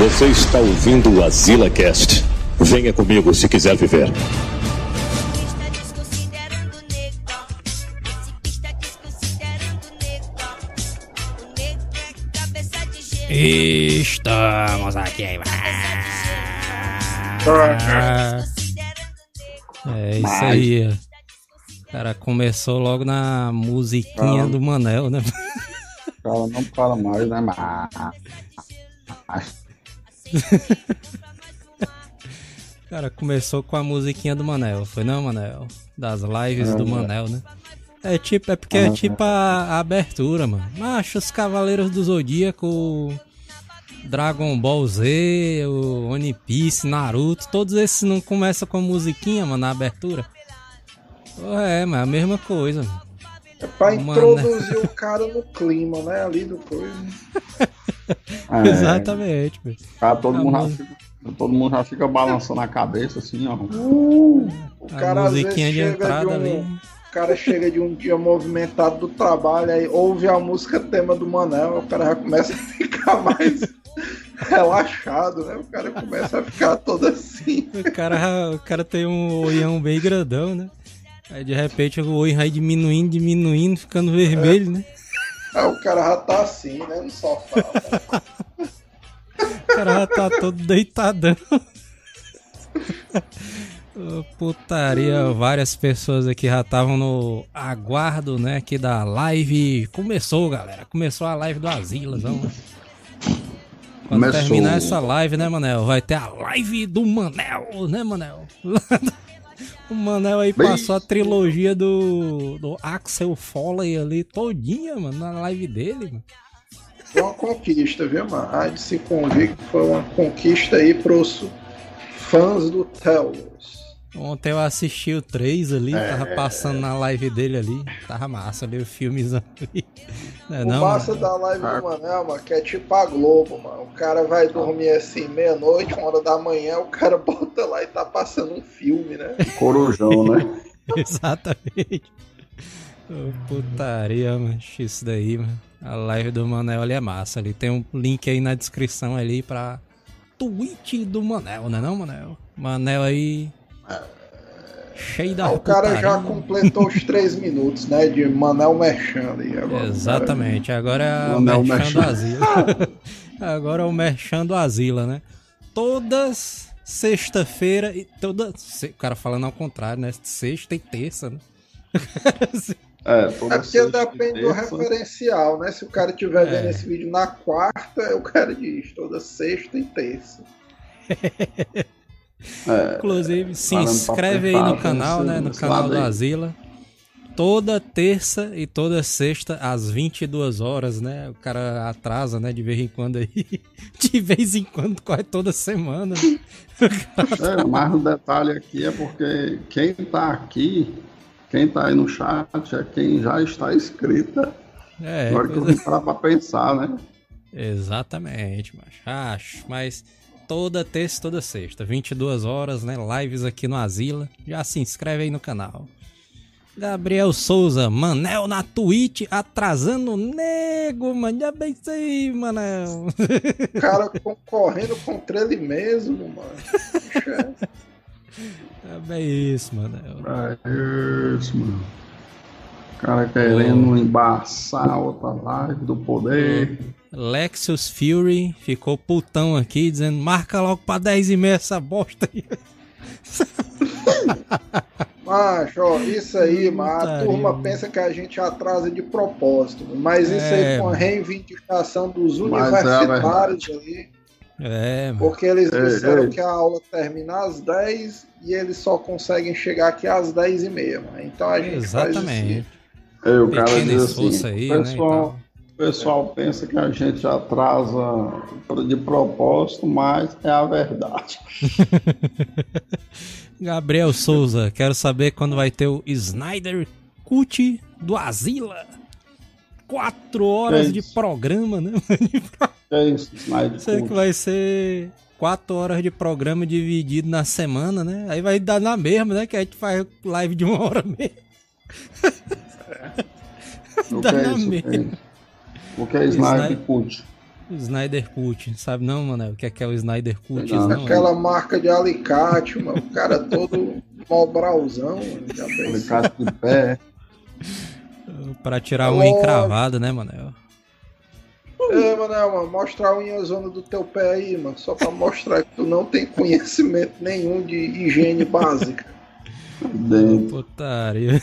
Você está ouvindo o Azila Cast. Venha comigo se quiser viver. Estamos aqui. É isso aí. O cara começou logo na musiquinha do Manel, né? Cara não fala mais, né? Mas... cara começou com a musiquinha do Manel, foi não, Manel? Das lives do Manel, né? É tipo, é porque é tipo a, a abertura, mano. Macho, os Cavaleiros do Zodíaco, Dragon Ball Z, o One Piece, Naruto, todos esses não começam com musiquinha, mano, na abertura. É, mas é a mesma coisa, mano. É pra introduzir o cara no clima, né? Ali do coisa. É, Exatamente, velho. Cara, todo, mundo já fica, todo mundo já fica balançando a cabeça assim, ó. Uh, o A cara às vezes de entrada de um, ali. O cara chega de um dia movimentado do trabalho, aí ouve a música tema do Manel, o cara já começa a ficar mais relaxado, né? O cara começa a ficar todo assim. O cara, o cara tem um olhão bem grandão, né? Aí de repente o olho vai diminuindo, diminuindo, ficando vermelho, né? Aí o cara já tá assim, né? No sofá. O cara já tá todo deitadão. Putaria, várias pessoas aqui já estavam no aguardo, né, aqui da live. Começou, galera. Começou a live do Asilazão, né? Quando Começou. terminar essa live, né, Manel? Vai ter a live do Manel, né, Manel? O Manel aí passou a trilogia do, do Axel Foley ali todinha, mano, na live dele, mano. Foi uma conquista, viu, mano? Há de se convir que foi uma conquista aí pros fãs do Telos. Ontem eu assisti o 3 ali, É. tava passando na live dele ali. Tava massa ali o filmezão ali. Não, é O não, massa mano? da live do Manel, mano, que é tipo a Globo, mano. O cara vai dormir assim, meia-noite, uma hora da manhã, o cara bota lá e tá passando um filme, né? Corujão, né? Exatamente. Putaria, mano. Isso daí, mano. A live do Manel ali é massa ali. Tem um link aí na descrição ali pra Twitch do Manel, né não, Manel? Manel aí. Cheio da Ah, o cara já completou os três minutos, né? De Manel Merchan ali. Agora, Exatamente, agora é o Manel Merchan do Merchan. Asila. agora é o Merchan do Asila, né? Todas sexta-feira e toda. O cara falando ao contrário, né? Sexta e terça, né? É, É porque depende do referencial, né? Se o cara estiver vendo É. esse vídeo na quarta, o cara diz toda sexta e terça. É, Inclusive, se inscreve aí no canal, né? No canal do aí. Asila. Toda terça e toda sexta, às 22 horas, né? O cara atrasa, né? De vez em quando aí. De vez em quando, quase toda semana. É, mas o detalhe aqui é porque quem tá aqui, quem tá aí no chat, é quem já está inscrita. É, Agora que eu coisa- vim parar pra pensar, né? Exatamente, macho. Acho, mas toda terça e toda sexta, 22 horas, né? Lives aqui no Asila. Já se inscreve aí no canal. Gabriel Souza, Manel na Twitch, atrasando o nego, mano. Já bem isso aí, Manel. O cara concorrendo contra ele mesmo, mano. É bem isso, Manel. É isso, mano. O cara querendo embaçar outra live do poder. Lexus Fury ficou putão aqui, dizendo: marca logo pra 10 e meia essa bosta aí. Macho, ó, isso aí, mano, a turma pensa que a gente atrasa de propósito, mas isso É, aí foi uma mano. reivindicação dos é a universitários ali, É, mano. porque eles Ei, disseram ei. que a aula termina às 10 e eles só conseguem chegar aqui às 10 e meia, mano. Então a gente Exatamente. Aí o cara diz assim, aí, né? pessoal, tal. o pessoal pensa que a gente atrasa de propósito, mas é a verdade. Gabriel Souza, quero saber quando vai ter o Snyder Cut do Asila. Quatro horas Que de programa, né? É isso, Snyder Sei que vai ser quatro horas de programa dividido na semana, né? Aí vai dar na mesma, né? Que a gente faz live de uma hora mesmo. O Dá que é isso? O que é Snyder Cut? O Snyder Cut, sabe não, mano? O que é que é o Snyder Cut? Não, não, Aquela marca de alicate, mano. O cara todo mano. Pensou? Alicate de pé. Pra tirar uma encravada, né, Manel? É, Manel, mano, mostra a unha zona do teu pé aí, mano. Só pra mostrar que tu não tem conhecimento nenhum de higiene básica. Dentro. Putaria.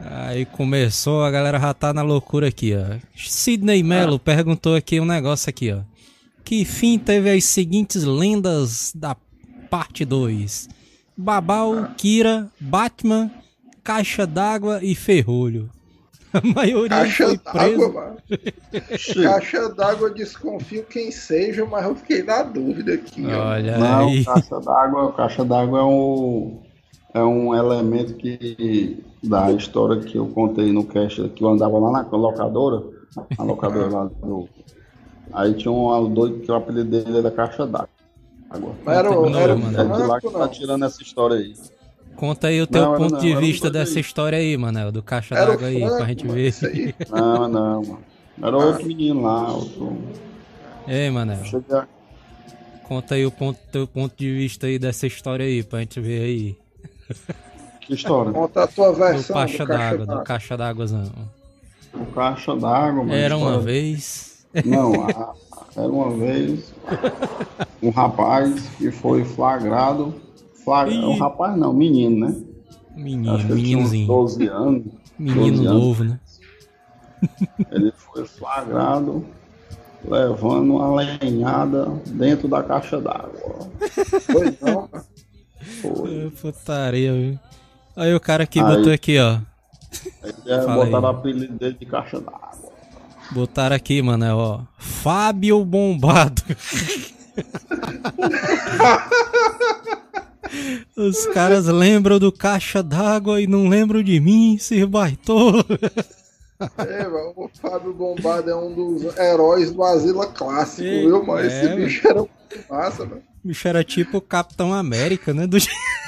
Aí começou, a galera já tá na loucura aqui, ó. Sidney Mello perguntou aqui um negócio aqui, ó. Que fim teve as seguintes lendas da parte 2? Babau, Kira, Batman, Caixa d'Água e Ferrolho. A maioria Caixa d'água. Caixa d'água, desconfio quem seja, mas eu fiquei na dúvida aqui, ó. Olha Não, aí. caixa d'água, caixa d'água é um, é um elemento que da história que eu contei no cast que eu andava lá na locadora, na locadora lá do. Aí tinha um doido que o apelido dele era caixa d'água. Mas era, Não, era mano. É de lá que tá tirando essa história aí. Conta aí o teu Não, ponto não, de vista dessa aí. história aí, Manel, do Caixa o d'Água aí, pra gente ver. isso aí. Não, não, mano. Era outro menino lá, outro. Ei, Manel, Cheguei a- conta aí o ponto, teu ponto de vista aí dessa história aí, pra gente ver aí. Que história? Conta a tua Do versão Caixa do Caixa d'Água, do d'água. Caixa d'Águazão. O caixa d'água, mano. Era uma vez. Não, a- era uma vez um rapaz que foi flagrado. Flagra, Ih. um rapaz não, menino, né? Menino, meninozinho. 12 anos. Menino 12 anos. novo, né? Ele foi flagrado levando uma lenhada dentro da caixa d'água. Foi não, mano. Foi. É, Putaria, viu? Aí o cara que Aí. botou aqui, ó. Aí é, botaram o aí. apelido dele de caixa d'água. Botaram aqui, mano, é, ó. Fábio Bombado. Os caras lembram do caixa d'água e não lembram de mim, se baitou. É, mano, o Fábio Bombado é um dos heróis do Asila Clássico, Ei, viu, mano? Esse é, bicho era muito massa, mano. O bicho era tipo o Capitão América, né? Do...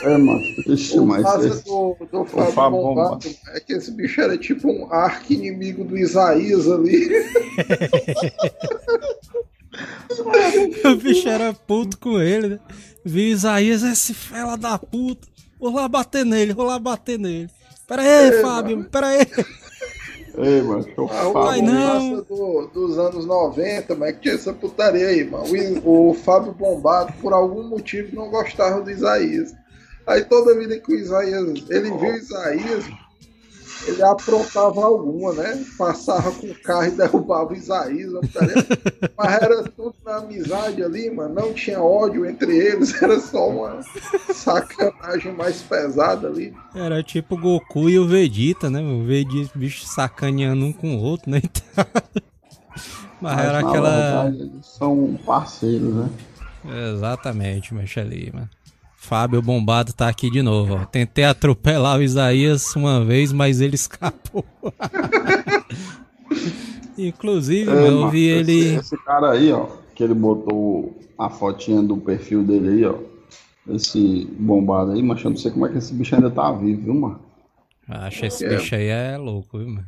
É, mano. Ixi, O mas esse- do, do Fábio, é que esse bicho era tipo um arqui-inimigo do Isaías ali. o bicho era puto com ele, né? Viu Isaías, esse fela da puta. Vou lá bater nele, vou lá bater nele. Pera aí, É, Fábio, pera aí. Ei, mano, o Ah, não. do- dos anos 90, mas que tinha essa putaria aí, mano. O, o Fábio Bombado, por algum motivo, não gostava do Isaías. Aí toda vida que o Isaías, ele viu o Isaías, ele aprontava alguma, né? Passava com o carro e derrubava o Isaías, mas era tudo na amizade ali, mano. Não tinha ódio entre eles, era só uma sacanagem mais pesada ali. Era tipo o Goku e o Vegeta, né? O Vegeta, bicho sacaneando um com o outro, né? Mas Mas, era aquela. verdade, eles são parceiros, né? Exatamente, mexe ali, mano. Fábio Bombado tá aqui de novo, ó. Tentei atropelar o Isaías uma vez, mas ele escapou. Inclusive, É, eu vi esse, ele. Esse cara aí, ó, que ele botou a fotinha do perfil dele aí, ó. Esse bombado aí, mas eu não sei como é que esse bicho ainda tá vivo, viu, mano? Acho esse É. bicho aí é louco, viu, mano?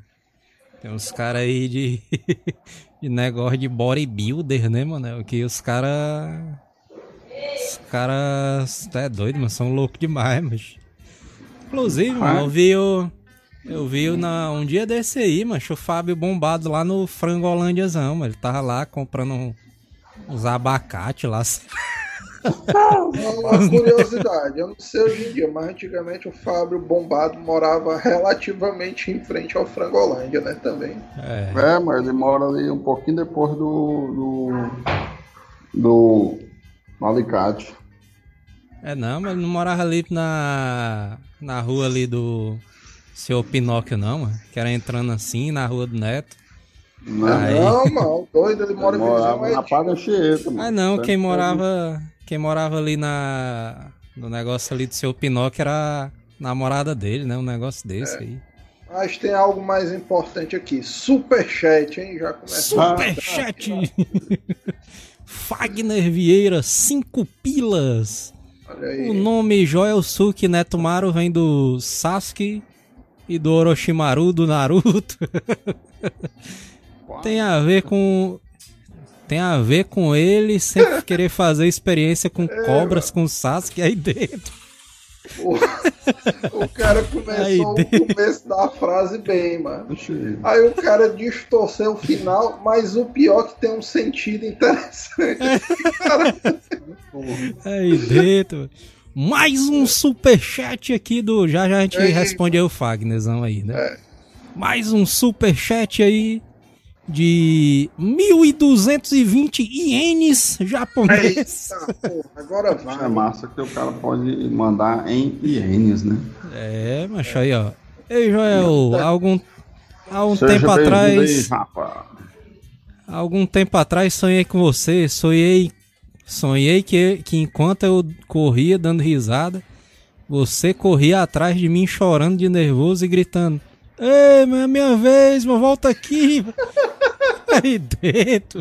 Tem uns caras aí de. de negócio de bodybuilder, né, mano? Que os caras. Os caras. É doido, mano. São loucos demais, mas. Inclusive, mano, eu vi o. Eu vi o na, um dia desse aí, mano, o Fábio bombado lá no Frangolândiazão, mano. Ele tava lá comprando um- uns abacate lá. Uma curiosidade, eu não sei hoje em dia, mas antigamente o Fábio Bombado morava relativamente em frente ao Frangolândia, né? Também. É, É, mas ele mora ali um pouquinho depois do. do. do alicate. é não, mas ele não morava ali na. na rua ali do. Seu Pinóquio, não, mano. Que era entrando assim na rua do Neto. Né? Aí. Não, mano, doido, ele mora em na. Praia Chieta, mano. Ah, não, Tanto quem que morava. Quem morava ali na. No negócio ali do seu Pinóquio era a namorada dele, né? Um negócio desse aí. Mas tem algo mais importante aqui. Superchat, hein? Já começou. Superchat! Fagner Vieira, 5 pilas. O nome Joel Suki Netumaru vem do Sasuke e do Orochimaru do Naruto. Tem a ver com. Tem a ver com ele sempre querer fazer experiência com cobras, com Sasuke aí dentro. O, o cara começou Aí o começo da frase bem, mano. Aí o cara distorceu o final, mas o pior é que tem um sentido interessante. Cara, Aí dentro. Mais um superchat aqui do. Já já a gente Eita. responde aí o Fagnerzão aí, né? Mais um superchat aí de 1.220 ienes japoneses. Eita, porra, agora Isso é vai. massa que o cara pode mandar em ienes, né? É, macho aí, ó. Ei, Joel, há algum, há um Seja tempo atrás. aí. Há algum tempo atrás sonhei com você, sonhei, sonhei que, que enquanto eu corria dando risada, você corria atrás de mim chorando de nervoso e gritando: Ei, é minha vez, volta aqui. Aí dentro.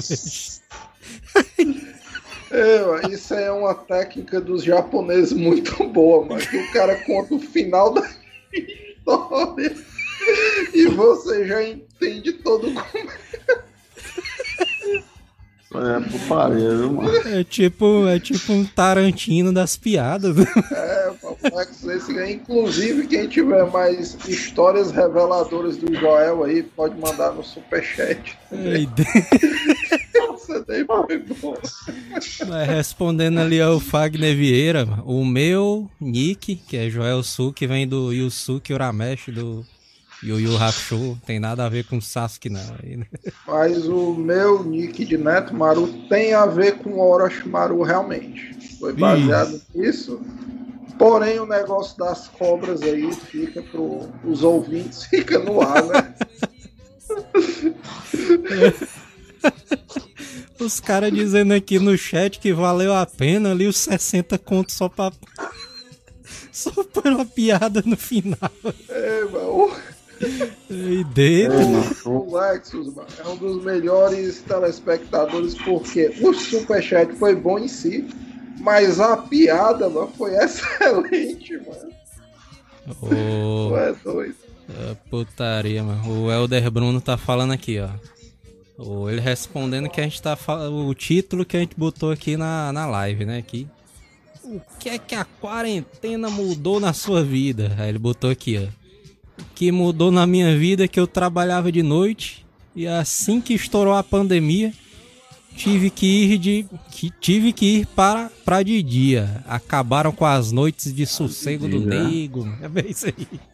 É, isso é uma técnica dos japoneses muito boa. Que o cara conta o final da história e você já entende todo o aí é viu, mano? É tipo, é tipo um Tarantino das piadas. É, papai, que. Inclusive, quem tiver mais histórias reveladoras do Joel aí, pode mandar no superchat. Daí foi bom. Mas respondendo ali ao Fagner Vieira, o meu nick, que é Joel Su, que vem do Yusuke Urameshi do Yu Yu Hakusho, tem nada a ver com Sasuke não. Aí, né? Mas o meu nick de Neto Maru tem a ver com Orochimaru realmente. Foi baseado nisso. Porém, o negócio das cobras aí fica pro os ouvintes, fica no ar, né? Os caras dizendo aqui no chat que valeu a pena ali os 60 contos só pra. Só por uma piada no final. É, mano, Aí dentro. É, mano. o Lexus é um dos melhores telespectadores porque o superchat foi bom em si, mas a piada mano, foi excelente, mano. Ô, Tu é doido. é putaria, mano. O Elder Bruno tá falando aqui, ó. O- Ele respondendo que a gente tá falando. O título que a gente botou aqui na, na live, né? Aqui. O que é que a quarentena mudou na sua vida? Aí ele botou aqui, ó. Que mudou na minha vida é que eu trabalhava de noite e assim que estourou a pandemia, tive que ir de que tive que ir para para de dia. Acabaram com as noites de sossego do nego. É bem isso aí.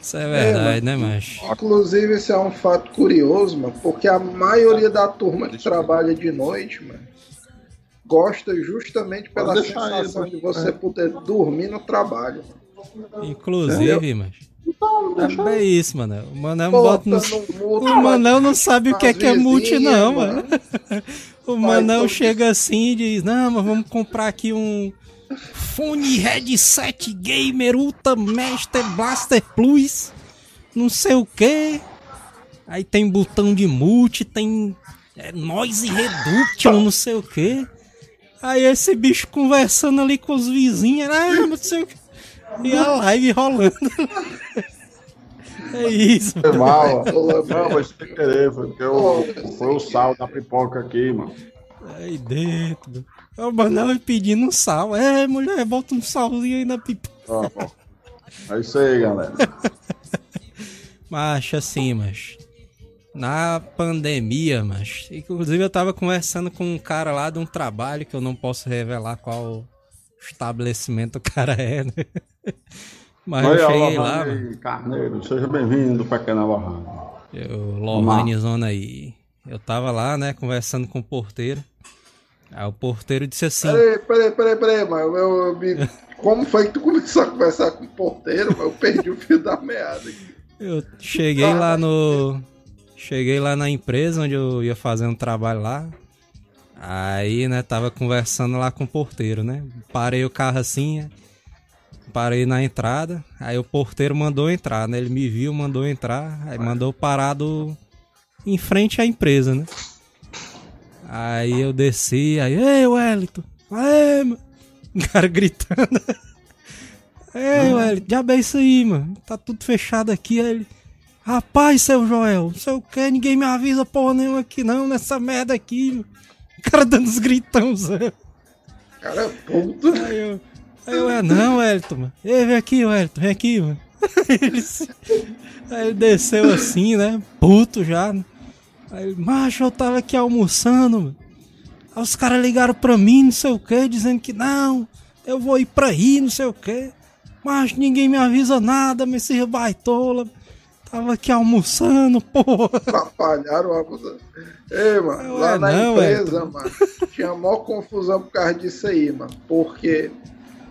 Isso é verdade, né, macho? Inclusive, esse é um fato curioso, mano, porque a maioria da turma que trabalha de noite, mano, gosta justamente pela sensação aí, de pode- você poder dormir no trabalho. mano. Inclusive. É bem isso, mano. O Manel Bota bota no... mudo, O Manel não sabe o que é que é multi, vizinhas, não, mano. O Manel então- chega assim e diz: Não, mas vamos comprar aqui um fone headset gamer Ultra Master Blaster Plus. Não sei o que. Aí tem botão de multi, tem é, noise reduction, não sei o que. Aí esse bicho conversando ali com os vizinhos, ah, não sei o que. E a live rolando. É isso, Foi mal, Não, mas sem querer, foi porque eu, foi o sal da pipoca aqui, mano. Aí dentro. O Manel pedindo um sal. É, mulher, bota um salzinho aí na pipa. Ó, ó. É isso aí, galera. Mas assim, mas. Na pandemia, mas. Inclusive eu tava conversando com um cara lá de um trabalho que eu não posso revelar qual estabelecimento o cara é, né? Mas Oi, eu cheguei lá, mano. Carneiro, seja bem-vindo, pequena Lohane. Eu, Lohane Zona aí. Eu tava lá, né, conversando com o porteiro. Aí o porteiro disse assim. Peraí, peraí, peraí, peraí, mano. Eu, me- Como foi que tu começou a conversar com o porteiro? mano? Eu perdi o fio da meada. aqui. Eu cheguei lá no. Cheguei lá na empresa onde eu ia fazer um trabalho lá. Aí, né, tava conversando lá com o porteiro, né? Parei o carro assim, parei na entrada. Aí o porteiro mandou entrar, né? Ele me viu, mandou entrar. Aí mandou parado em frente à empresa, né? Aí eu desci, aí, ei, Wellington, aê, mano. O cara gritando. Ei, Wellington, diabo é isso aí, mano. Tá tudo fechado aqui. Aí ele, Rapaz, seu Joel, não sei o que, ninguém me avisa porra nenhuma aqui não, nessa merda aqui, mano. Cara dando os gritão, Zé. Cara, é puto. Aí eu, aí eu, é não, Elton, mano. Ei, vem aqui, Elton, vem aqui, mano. Aí ele, se- aí ele desceu assim, né? Puto já. Aí ele, macho, eu tava aqui almoçando, mano. Aí os caras ligaram pra mim, não sei o que, dizendo que não, eu vou ir pra aí, não sei o que. Mas ninguém me avisa nada, me esse baitola. Tava aqui almoçando, porra. Atrapalharam a coisa. Ei, mano, lá Ué, na não, empresa, mano, tinha a maior confusão por causa disso aí, mano. Porque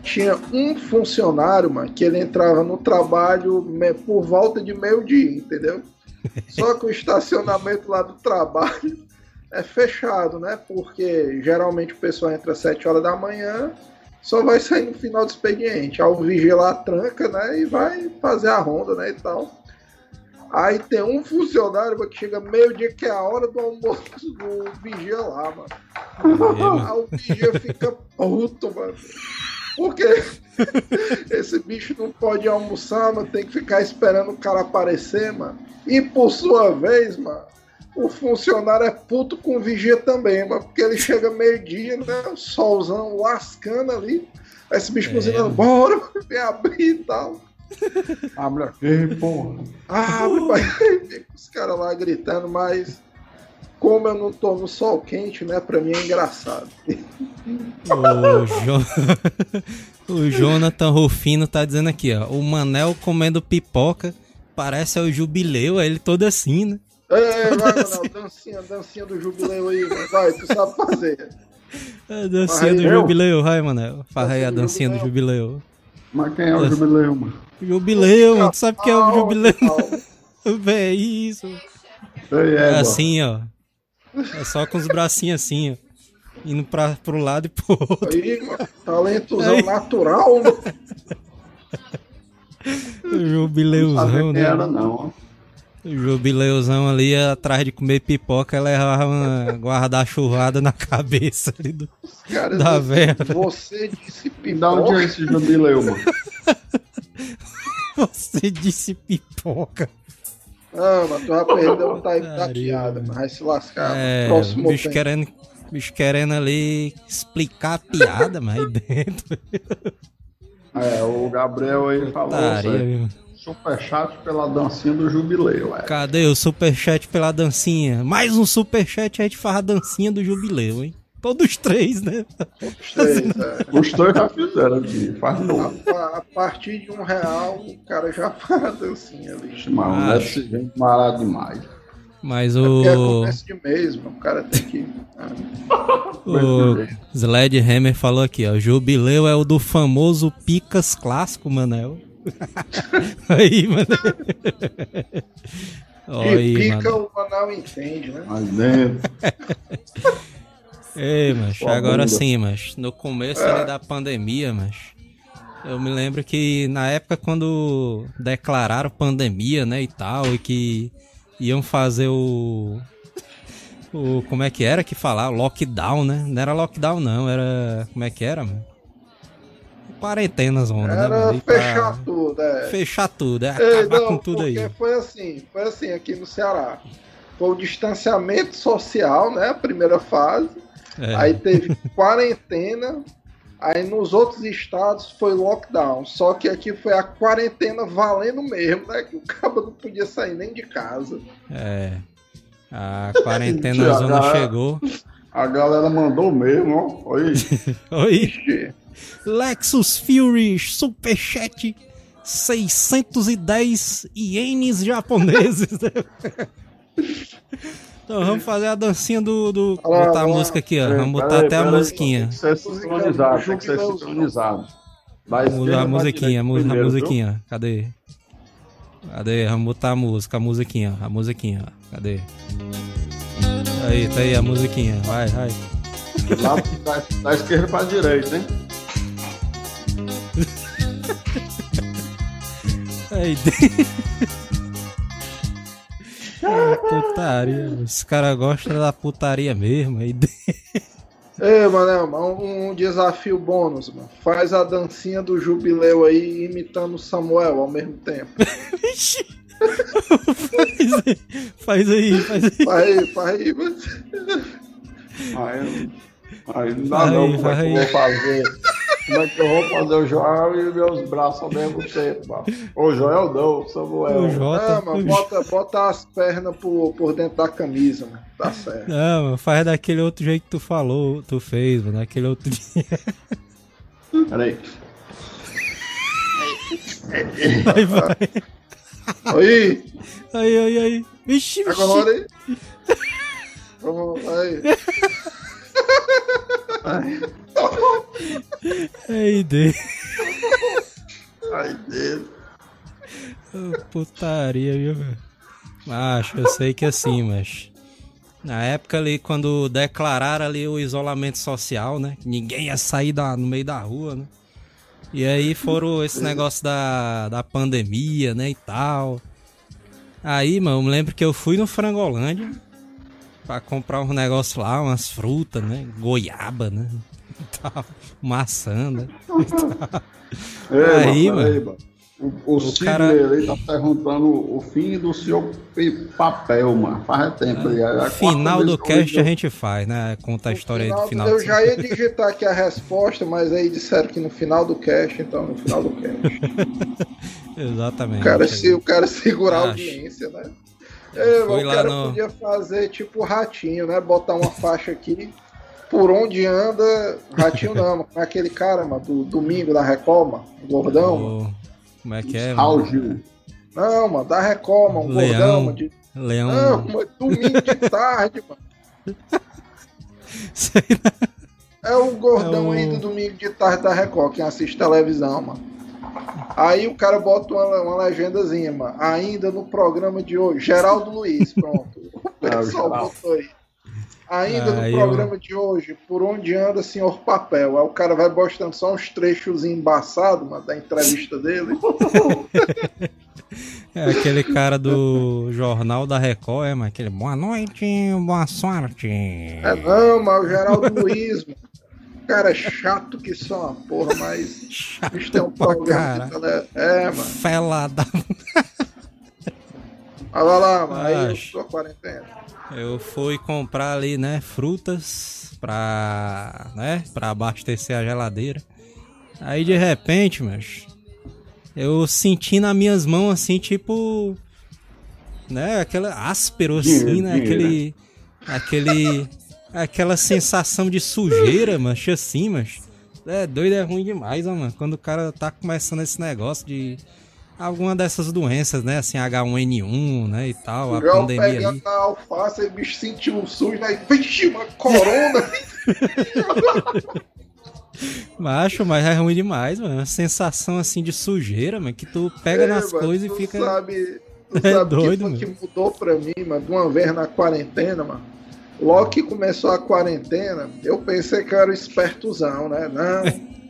tinha um funcionário, mano, que ele entrava no trabalho por volta de meio-dia, entendeu? Só que o estacionamento lá do trabalho é fechado, né? Porque geralmente o pessoal entra às 7 horas da manhã, só vai sair no final do expediente. Aí o vigia lá tranca, né? E vai fazer a ronda, né? E tal. Aí tem um funcionário mano, que chega meio-dia, que é a hora do almoço do vigia lá, mano. Aí o vigia fica puto, mano. Por quê? Esse bicho não pode almoçar, mano. Tem que ficar esperando o cara aparecer, mano. E por sua vez, mano, o funcionário é puto com o vigia também, mano. Porque ele chega meio-dia, né? O solzão lascando ali. Aí esse bicho É, bora, vem abrir e tal. Abre aqui, porra. Ah, pai, fica os caras lá gritando, mas como eu não tô no sol quente, né? Pra mim é engraçado. O, Jo- o Jonathan Rufino tá dizendo aqui, ó. O Manel comendo pipoca parece o jubileu, é ele todo assim, né? Ei, vai, Manel, dancinha, dancinha do jubileu aí, mano. vai, tu sabe fazer. A dancinha do eu? jubileu, vai, Manel. Faz aí a Dancinha do do jubileu. Mas quem é o jubileu, mano? Jubileu, mano. Tu sabe que é o jubileu? Véi, isso. Ei, É égua. assim, ó. É só com os bracinhos assim, ó. Indo pra, pro lado e pro outro. Aí, mano, talentozão Aí. natural, mano. Não jubileuzão, quem né? era, não. ó. O jubileuzão ali atrás de comer pipoca, levava uma guarda-chuvada na cabeça ali do. Os caras Da véia. Você disse Da onde é pipoca. esse jubileu, mano? Você disse pipoca. Ah, mas tu já perdeu o time da piada, mas vai se lascar. É, Próximo bicho tempo. querendo, bicho querendo ali explicar a piada, mas aí dentro. É, o Gabriel aí falou viu? Superchat pela dancinha do jubileu, é. Cadê o superchat pela dancinha? Mais um superchat, a gente faz a dancinha do jubileu, hein? Todos três, né? Os três, é. Os dois já fizeram aqui, faz novo. A, a partir de um real, o cara já faz a dancinha ali. Mano, não deve Acho. ser gente marado demais. Mas é o, começo de mês, mano. O cara tem que. o Sledgehammer falou aqui, ó. Jubileu é o do famoso Picas clássico, Manel. aí, E aí, pica mano. o anal entende, né? Mas dentro. Ei, mas agora bunda. sim, mas no começo ali da pandemia, mas eu me lembro que na época quando declararam pandemia, né, e tal, e que iam fazer o o como é que era que falar, lockdown, né? Não era lockdown não, era como é que era, mano? Quarentena zona, né? Era mano? E pra fechar tudo, é. fechar tudo, é Ei, acabar não, com tudo aí. foi assim, foi assim aqui no Ceará. Foi o distanciamento social, né? A primeira fase. É. Aí teve quarentena. Aí nos outros estados foi lockdown. Só que aqui foi a quarentena valendo mesmo, né? Que o cara não podia sair nem de casa. É. A quarentena zona chegou. A galera mandou mesmo, ó. Oi. Oi. Lexus Fury Superchat 610 ienes japoneses. então vamos fazer a dancinha do. do Olha lá, botar a vamos lá. música aqui, ó. Vamos botar Peraí, até a peraí, musiquinha. Tem que ser sincronizado, tem que ser sincronizado. Vamos a musiquinha, a, mu- a primeiro, viu? musiquinha. Cadê? Cadê? Vamos botar a música, a musiquinha, a musiquinha. Cadê? Aí, tá aí a musiquinha. Vai, vai. Lá da, da esquerda pra direita, hein? Aí. Ah, putaria. Os caras gostam da putaria mesmo. Aí. Ei, Manel, um, um desafio bônus, mano. Faz a dancinha do jubileu aí imitando o Samuel ao mesmo tempo. Vixe. faz aí, faz aí, faz aí. Faz aí, faz aí. Aí, aí não dá Vai, não, como é que eu vou fazer? Como é que eu vou fazer o Joel e meus braços ao mesmo tempo, mano? O Joel não, o Samuel. O Jota. Ah, mano, bota, bota as pernas por, por dentro da camisa, mano. Tá certo. Não, mano, faz daquele outro jeito que tu falou, tu fez, mano, daquele outro dia. Peraí. Vai, vai. Aí, Aí, aí, aí. Vixe, vixe. agora aí. Vamos, aí. Aí, de... Ai, Deus. Ô, Putaria, viu, velho? Macho, eu sei que assim, mas. Na época ali, quando declararam ali o isolamento social, né? que Ninguém ia sair da, no meio da rua, né? E aí foram esse negócio da, da pandemia, né? E tal. Aí, mano, eu me lembro que eu fui no Frangolândia pra comprar uns negócios lá, umas frutas, né? Goiaba, né? E tal. Maçã, né? Ei, Aí, mano, mano. O, o, cara- ali tá perguntando o fim do seu papel, mano. Faz tempo aí. É a quarta Final do que eu cast a gente faz, né? Conta a história aí do final-. Eu já ia digitar aqui a resposta, mas aí disseram que no final do cast, então no final do cast. Exatamente. O cara, se, o cara segurar a Acho. audiência, né? É, Foi o lá cara no- podia fazer tipo o ratinho, né? Botar uma faixa aqui. Por onde anda. Ratinho não, mano. Como é aquele cara, mano, do domingo da Record, mano? Um gordão. O- Como é que é? Mano? Não, mano, da Record, mano. Um Leão. gordão, mano. De... Leão. Não, mano, domingo de tarde, mano. Sei lá. É o gordão É o- aí do domingo de tarde da Record, quem assiste televisão, mano. Aí o cara bota uma, uma legendazinha, mano. Ainda no programa de hoje. Geraldo Luiz, pronto. O É, o pessoal botou aí. Ainda Aí no eu- programa de hoje, por onde anda senhor papel? Aí o cara vai postando só uns trechos embaçados, mano, da entrevista dele. É aquele cara do Jornal da Record, é, mas aquele boa noite, boa sorte. É não, mas o Geraldo Luiz, mano. Cara é chato que só uma porra, mas. Chato Bicho tem um programa. cara. de tele- É, mano. Fela da... Mas vai lá, mano. Aí eu sou quarentena. Eu fui comprar ali, né, frutas pra, né, pra abastecer a geladeira. Aí de repente, mas eu senti nas minhas mãos assim, tipo, né, aquela áspero assim, né, aquele aquele aquela sensação de sujeira, mas assim, mas é doido é ruim demais, ó, mano. Quando o cara tá começando esse negócio de alguma dessas doenças, né, assim H1N1, né, e tal, a Já pandemia aí. pegando na alface, o bicho sentiu um sujo, né? Vixe, uma corona! Macho, mas é ruim demais, mano. Uma sensação assim de sujeira, mano, que tu pega É, nas mano, coisas e fica. Sabe, tu É sabe doido, que, que mudou pra mim, mano, de uma vez na quarentena, mano. Logo que começou a quarentena, eu pensei que eu era espertozão, né? Não.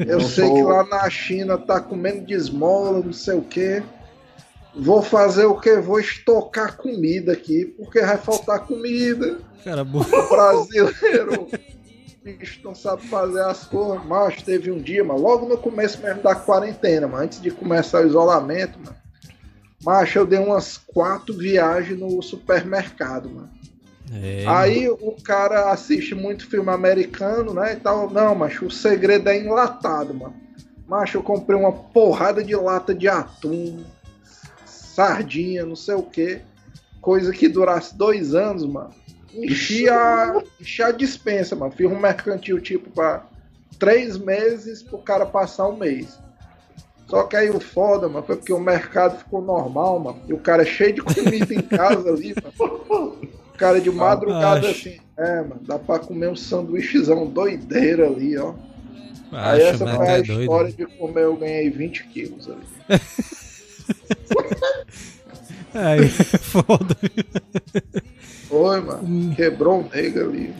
Eu Eu sei sou- que lá na China tá comendo de esmola, não sei o quê. Vou fazer o quê? Vou estocar comida aqui, porque vai faltar comida. Cara, bo... O brasileiro, bicho, não sabe fazer as coisas. Mas teve um dia, mano, logo no começo mesmo da quarentena, mano, antes de começar o isolamento, mano. Macho, eu dei umas quatro viagens no supermercado, mano. É, Aí o cara assiste muito filme americano, né? E tal. Não, macho, o segredo é enlatado, mano. Macho, eu comprei uma porrada de lata de atum, sardinha, não sei o que. Coisa que durasse dois anos, mano. Enchi a, enchi a dispensa, mano. Fiz um mercantil tipo pra três meses pro cara passar um mês. Só que aí o foda, mano, foi porque o mercado ficou normal, mano. E o cara é cheio de comida em casa ali, mano. Cara de madrugada Acho. assim, é, mano, dá pra comer um sanduíchezão doideira ali, ó. Macho, aí essa foi a é doido. história de como eu ganhei 20 quilos ali. Aí, foda. Foi, Hum. mano. Quebrou o nego ali.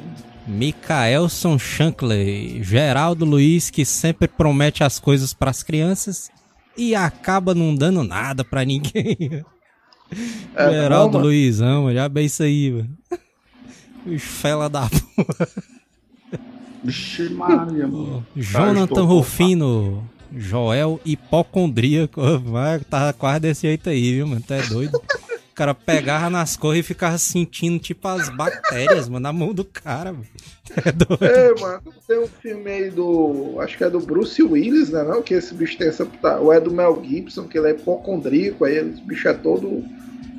Mikaelson Shankley, Geraldo Luiz, que sempre promete as coisas pras crianças e acaba não dando nada pra ninguém. É, Geraldo não, mano. Luizão, já bem isso aí, mano. Os fela da porra. Vixe Maria, mano. Jonathan Rufino, Joel hipocondríaco. Tava quase desse jeito aí, viu, mano? Tu é doido? O cara pegava nas cores e ficava sentindo, tipo, as bactérias, mano, na mão do cara, mano. É doido. É, mano, tem um filme aí do. Acho que é do Bruce Willis, né? Não? Que esse bicho tem essa. Ou é do Mel Gibson, que ele é hipocondríaco, aí esse bicho é todo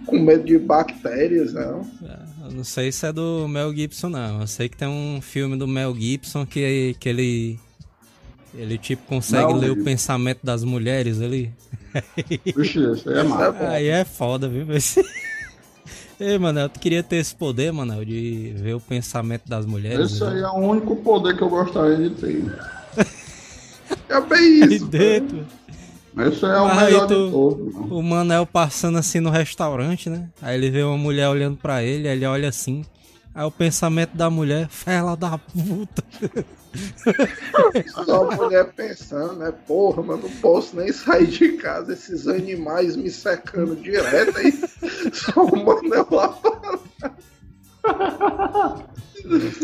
com medo de bactérias, não? É, eu não sei se é do Mel Gibson, não. Eu sei que tem um filme do Mel Gibson que, que ele. Ele, tipo, consegue não, ler o pensamento das mulheres ali. Puxa, isso aí é massa. Aí é foda, viu? Ei, mano, eu queria ter esse poder, mano, de ver o pensamento das mulheres. Esse aí é o único poder que eu gostaria de ter. é bem isso. Dentro. Esse é o Mas melhor tu, de todos. O Manel passando assim no restaurante, né? Aí ele vê uma mulher olhando pra ele, aí ele olha assim. Aí o pensamento da mulher, fela da puta. Só a mulher pensando, né? Porra, mas não posso nem sair de casa, esses animais me secando direto aí. Só o Manel lá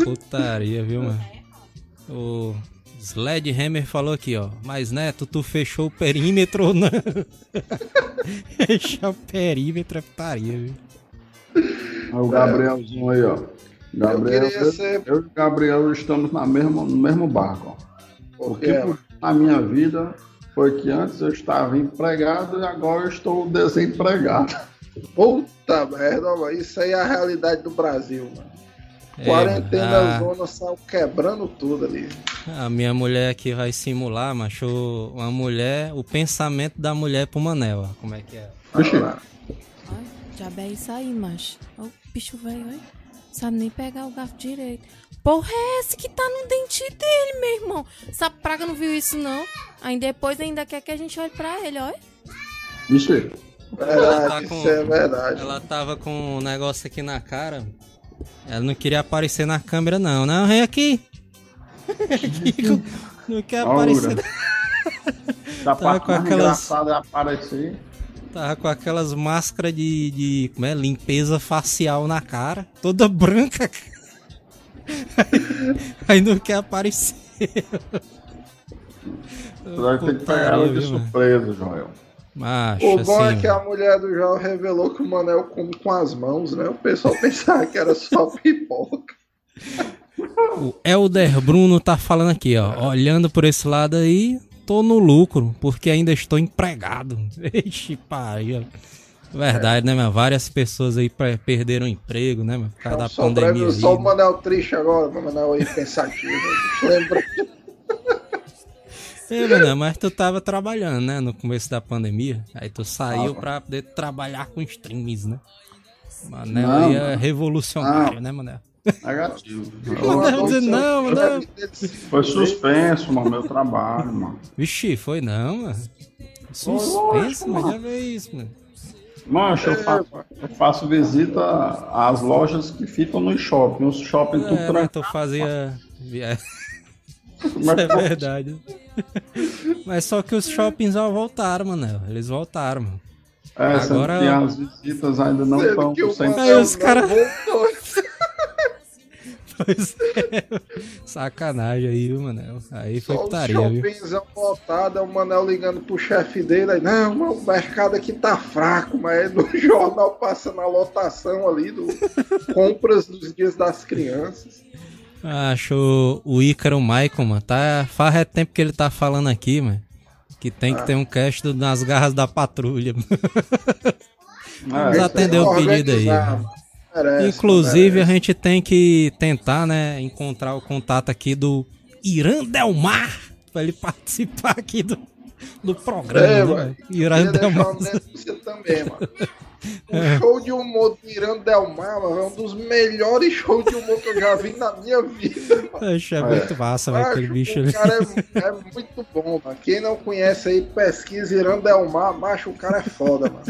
Putaria, viu, mano? O Sledgehammer falou aqui, ó. Mas, Neto, tu fechou o perímetro ou não? Fechar o perímetro é putaria, viu? O Gabrielzinho aí, ó. Gabriel, eu, ser... eu e o Gabriel estamos na mesma, no mesmo barco. O que na minha vida foi que antes eu estava empregado e agora eu estou desempregado. Puta merda, isso aí é a realidade do Brasil, mano. É, Quarentena a... zona saiu quebrando tudo ali. A minha mulher aqui vai simular, macho, uma mulher, o pensamento da mulher pro Manel, ó. Como é que é? Ai, já é isso aí, macho. o bicho velho, olha. Sabe nem pegar o garfo direito. Porra, é esse que tá no dente dele, meu irmão. Essa praga não viu isso, não. Aí depois ainda quer que a gente olhe pra ele, olha. Isso aí. Verdade, tá com, isso é verdade. Ela tava com um negócio aqui na cara. Ela não queria aparecer na câmera, não. Não, vem aqui. não quer aparecer. Da tava com aquelas... é aparecer. Tava com aquelas máscaras de, de como é, limpeza facial na cara, toda branca. Aí, não quer aparecer. Você vai ter que pegar ela de surpresa, Joel. Macho, o bom é assim, é que a mulher do Joel revelou que o Manel come com as mãos, né? O pessoal pensava que era só pipoca. O Elder Bruno tá falando aqui, ó. Olhando por esse lado aí, tô no lucro, porque ainda estou empregado. Vixe, pariu. Verdade, é. né, meu? Várias pessoas aí perderam emprego, né, meu? Por causa da pandemia. Só o Manel triste agora, o Manel aí pensativo. Lembra? É, mano, mas tu tava trabalhando, né, no começo da pandemia. Aí tu saiu ah, pra poder trabalhar com streams, né? Manel não, é revolucionário, não. né, Manel? Negativo. Manel dizendo, não, Manel. Foi suspenso, mano, meu trabalho, mano. Vixe, foi não, mano. Suspenso, mas já vê isso, mano. Mancha, eu, faço, eu faço visita às lojas que ficam no shopping. Os shopping é, tudo tu fazia. Isso é verdade. Mas só que os shoppings já voltaram, mano. Eles voltaram, mano. É, Agora as visitas ainda não estão. Aí os caras. Pois é. Sacanagem aí, viu, Manel? Aí foi Só putaria, viu? shoppingzão lotado, é o Manel ligando pro chefe dele. Aí, não, o mercado aqui tá fraco, mas no jornal passa na lotação ali do compras dos dias das crianças. Acho o Ícaro Michael, mano. Tá, faz é tempo que ele tá falando aqui, mano. Que tem que ah. ter um cast do, nas garras da patrulha. Ah, Vamos atender o pedido aí. Merece, Inclusive, a gente tem que tentar, né, encontrar o contato aqui do Irã Delmar pra ele participar aqui do, do programa. É, né? Irã Delmar. Você também, mano. O é. show de humor do Irã Delmar é um dos melhores shows de humor que eu já vi na minha vida. Poxa, é muito massa, velho, aquele bicho ali. O cara é, é, muito bom, mano. Quem não conhece aí, pesquisa Irã Delmar, macho, o cara é foda, mano.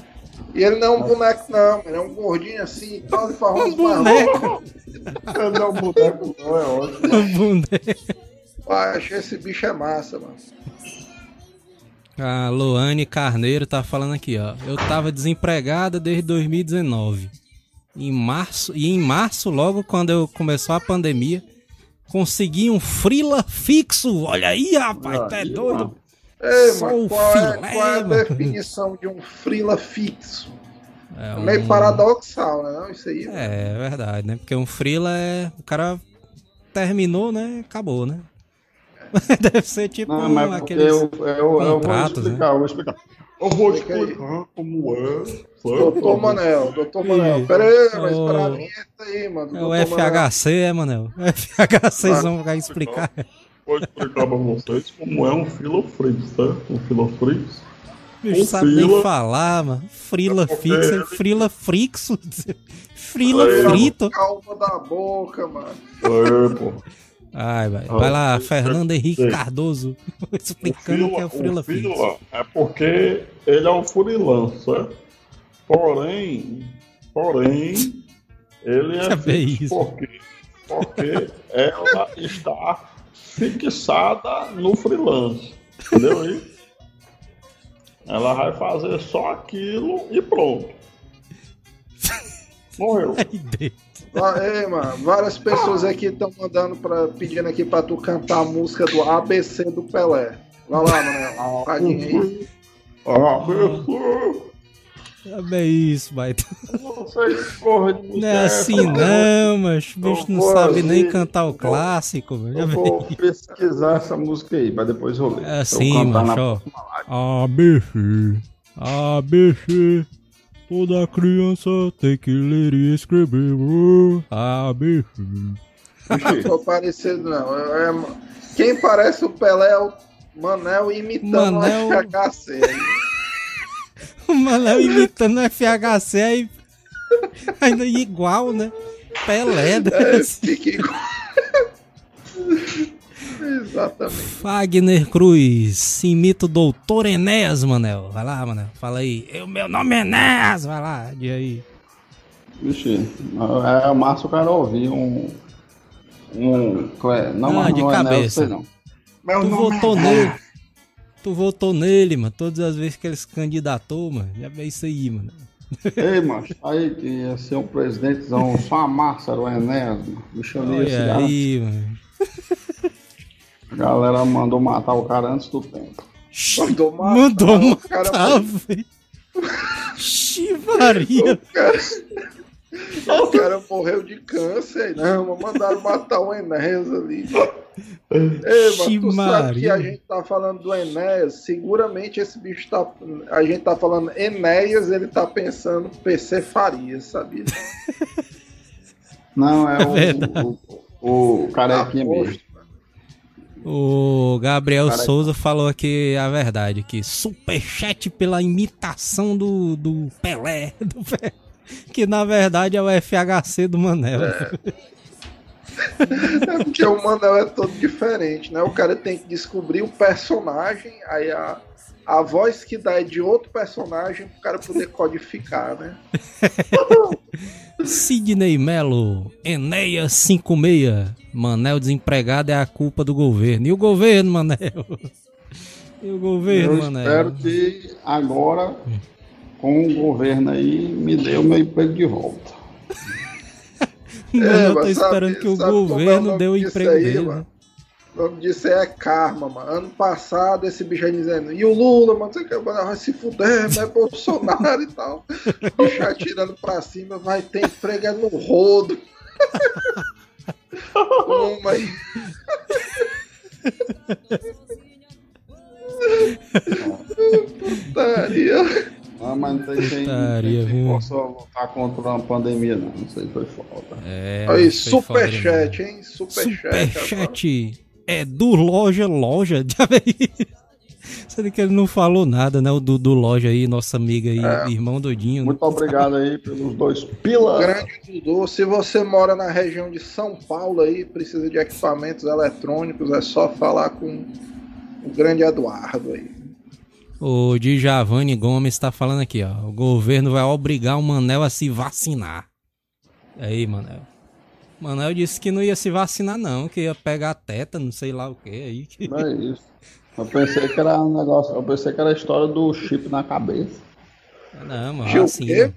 E ele não é um boneco, não, ele é um gordinho assim, todo farroso um boneco. Ele não é um boneco, não, é ótimo. Um boneco. Acho que esse bicho é massa, mano. A Loane Carneiro tá falando aqui, ó. Eu tava desempregada desde 2019. Em março, e em março, logo quando eu começou a pandemia, consegui um frila fixo. Olha aí, rapaz, ah, tá doido. Só mano, o qual, é, filé, qual é a definição de um frila fixo? É, É meio um- paradoxal, né? Não, isso aí. É, é verdade, né? Porque um freela é. O cara terminou, né? Acabou, né? Deve ser tipo Não, mas porque aqueles. eu, eu, eu vou contratos, explicar, eu vou explicar. Eu vou explicar como é. Doutor Manel, doutor Manel. Pera aí, vai esperar a vinheta aí, mano. É o Doutor Manel. FHC, é, Manel? O FHC Ah, vão explicar. Vou explicar pra vocês como é um filofrix, certo? Um filofrix. Bicho, Um sabe nem frila. falar, mano. Frila É fixa, ele- frila frixo. Frila Aí, frito. Calma da boca, mano. É, pô. Ai, vai. Vai lá, Fernando Henrique sei. Cardoso. O Explicando o que é o frila o fixo. fila é porque ele é um freelancer, certo? Porém, porém, ele é isso. porque, porque ela está fixada no freelance, entendeu aí? Ela vai fazer só aquilo e pronto. Morreu. Ah, ei, mano, várias pessoas aqui estão mandando pra, pedindo aqui pra tu cantar a música do ABC do Pelé. Vai lá, Manel. Tadinho aí. Ah, É isso, baita. Vocês porra de Não é assim não, mas o bicho não sabe nem cantar o clássico, Eu vou pesquisar essa música aí, pra depois ler. É assim, macho, próxima live. ABC, ABC, toda criança tem que ler e escrever. oh, ABC. Não tô parecendo, não. É- é- quem parece o Pelé é o Manel imitando Manel- o FHC. O Manel imitando o FHC aí, ainda igual, né? Pelé? É, fica igual. Exatamente. Fagner Cruz, imita o doutor Enéas, Manel. Vai lá, Manel, fala aí. Eu, meu nome é Enéas, vai lá, de aí. Vixe, é o Márcio eu quero ouvir um. Um. é? Não, Ah, de não é Nelson, cabeça. não. Meu Tu votou é- nele. Tu votou nele, mano. Todas as vezes que ele se candidatou, mano. Já vê isso aí, mano. Ei, macho, aí que ia ser um presidentezão, só a massa era o Enéas, mano. Bicho, eu li esse aí, mano. A galera mandou matar o cara antes do tempo. Mandou matar. Mandou o cara matar. Chivaria. O cara, o cara morreu de câncer. Não, mas mandaram matar o Enéas ali. Ei, mano, tu sabe que a gente tá falando do Enéas. Seguramente esse bicho tá. A gente tá falando Enéas, ele tá pensando PC Farias, sabia? Não, é É o, o, o, o carequinha mesmo. O Gabriel Cara, Souza falou aqui a verdade, que superchat pela imitação do, do Pelé, do Pelé, que na verdade é o FHC do Manel. É porque o Manel é todo diferente, né? O cara tem que descobrir o personagem, aí a, a voz que dá é de outro personagem pro cara poder codificar, né? Sidney Melo, Enéas 56, Manel desempregado é a culpa do governo. E o governo, Manel? E o governo, Eu Manel? espero que agora, com o governo aí, me o meu emprego de volta. Mano, É, eu tô mas sabe- esperando que o é governo dê o emprego aí, dele. mano? né? O nome disso é karma, mano. Ano passado esse bicho aí dizendo, e o Lula, mano, você quer vai se fuder, né? Bolsonaro e tal. O bicho atirando pra cima, vai ter emprego é no rodo. Uma aí. Putaria. Ah, mas não tem quem, Putaria, quem viu? possa lutar contra uma pandemia, não. Isso aí foi falta. É, Aí, foda superchat, hein? Superchat. Superchat é do Loja Loja. Sendo que ele não falou nada, né? O do, do Loja aí, nossa amiga aí, É. irmão Dodinho. né? Muito obrigado aí pelos dois pila. Grande Dudu, se você mora na região de São Paulo aí, precisa de equipamentos eletrônicos, é só falar com o grande Eduardo aí. O Djavane Gomes tá falando aqui, ó. O governo vai obrigar o Manel a se vacinar. Aí, Manel. Manel disse que não ia se vacinar, não, que ia pegar teta, não sei lá o que aí. que- Não é isso. Eu pensei que era um negócio. Eu pensei que era a história do chip na cabeça. Não, mano, Gil, vacina. quê?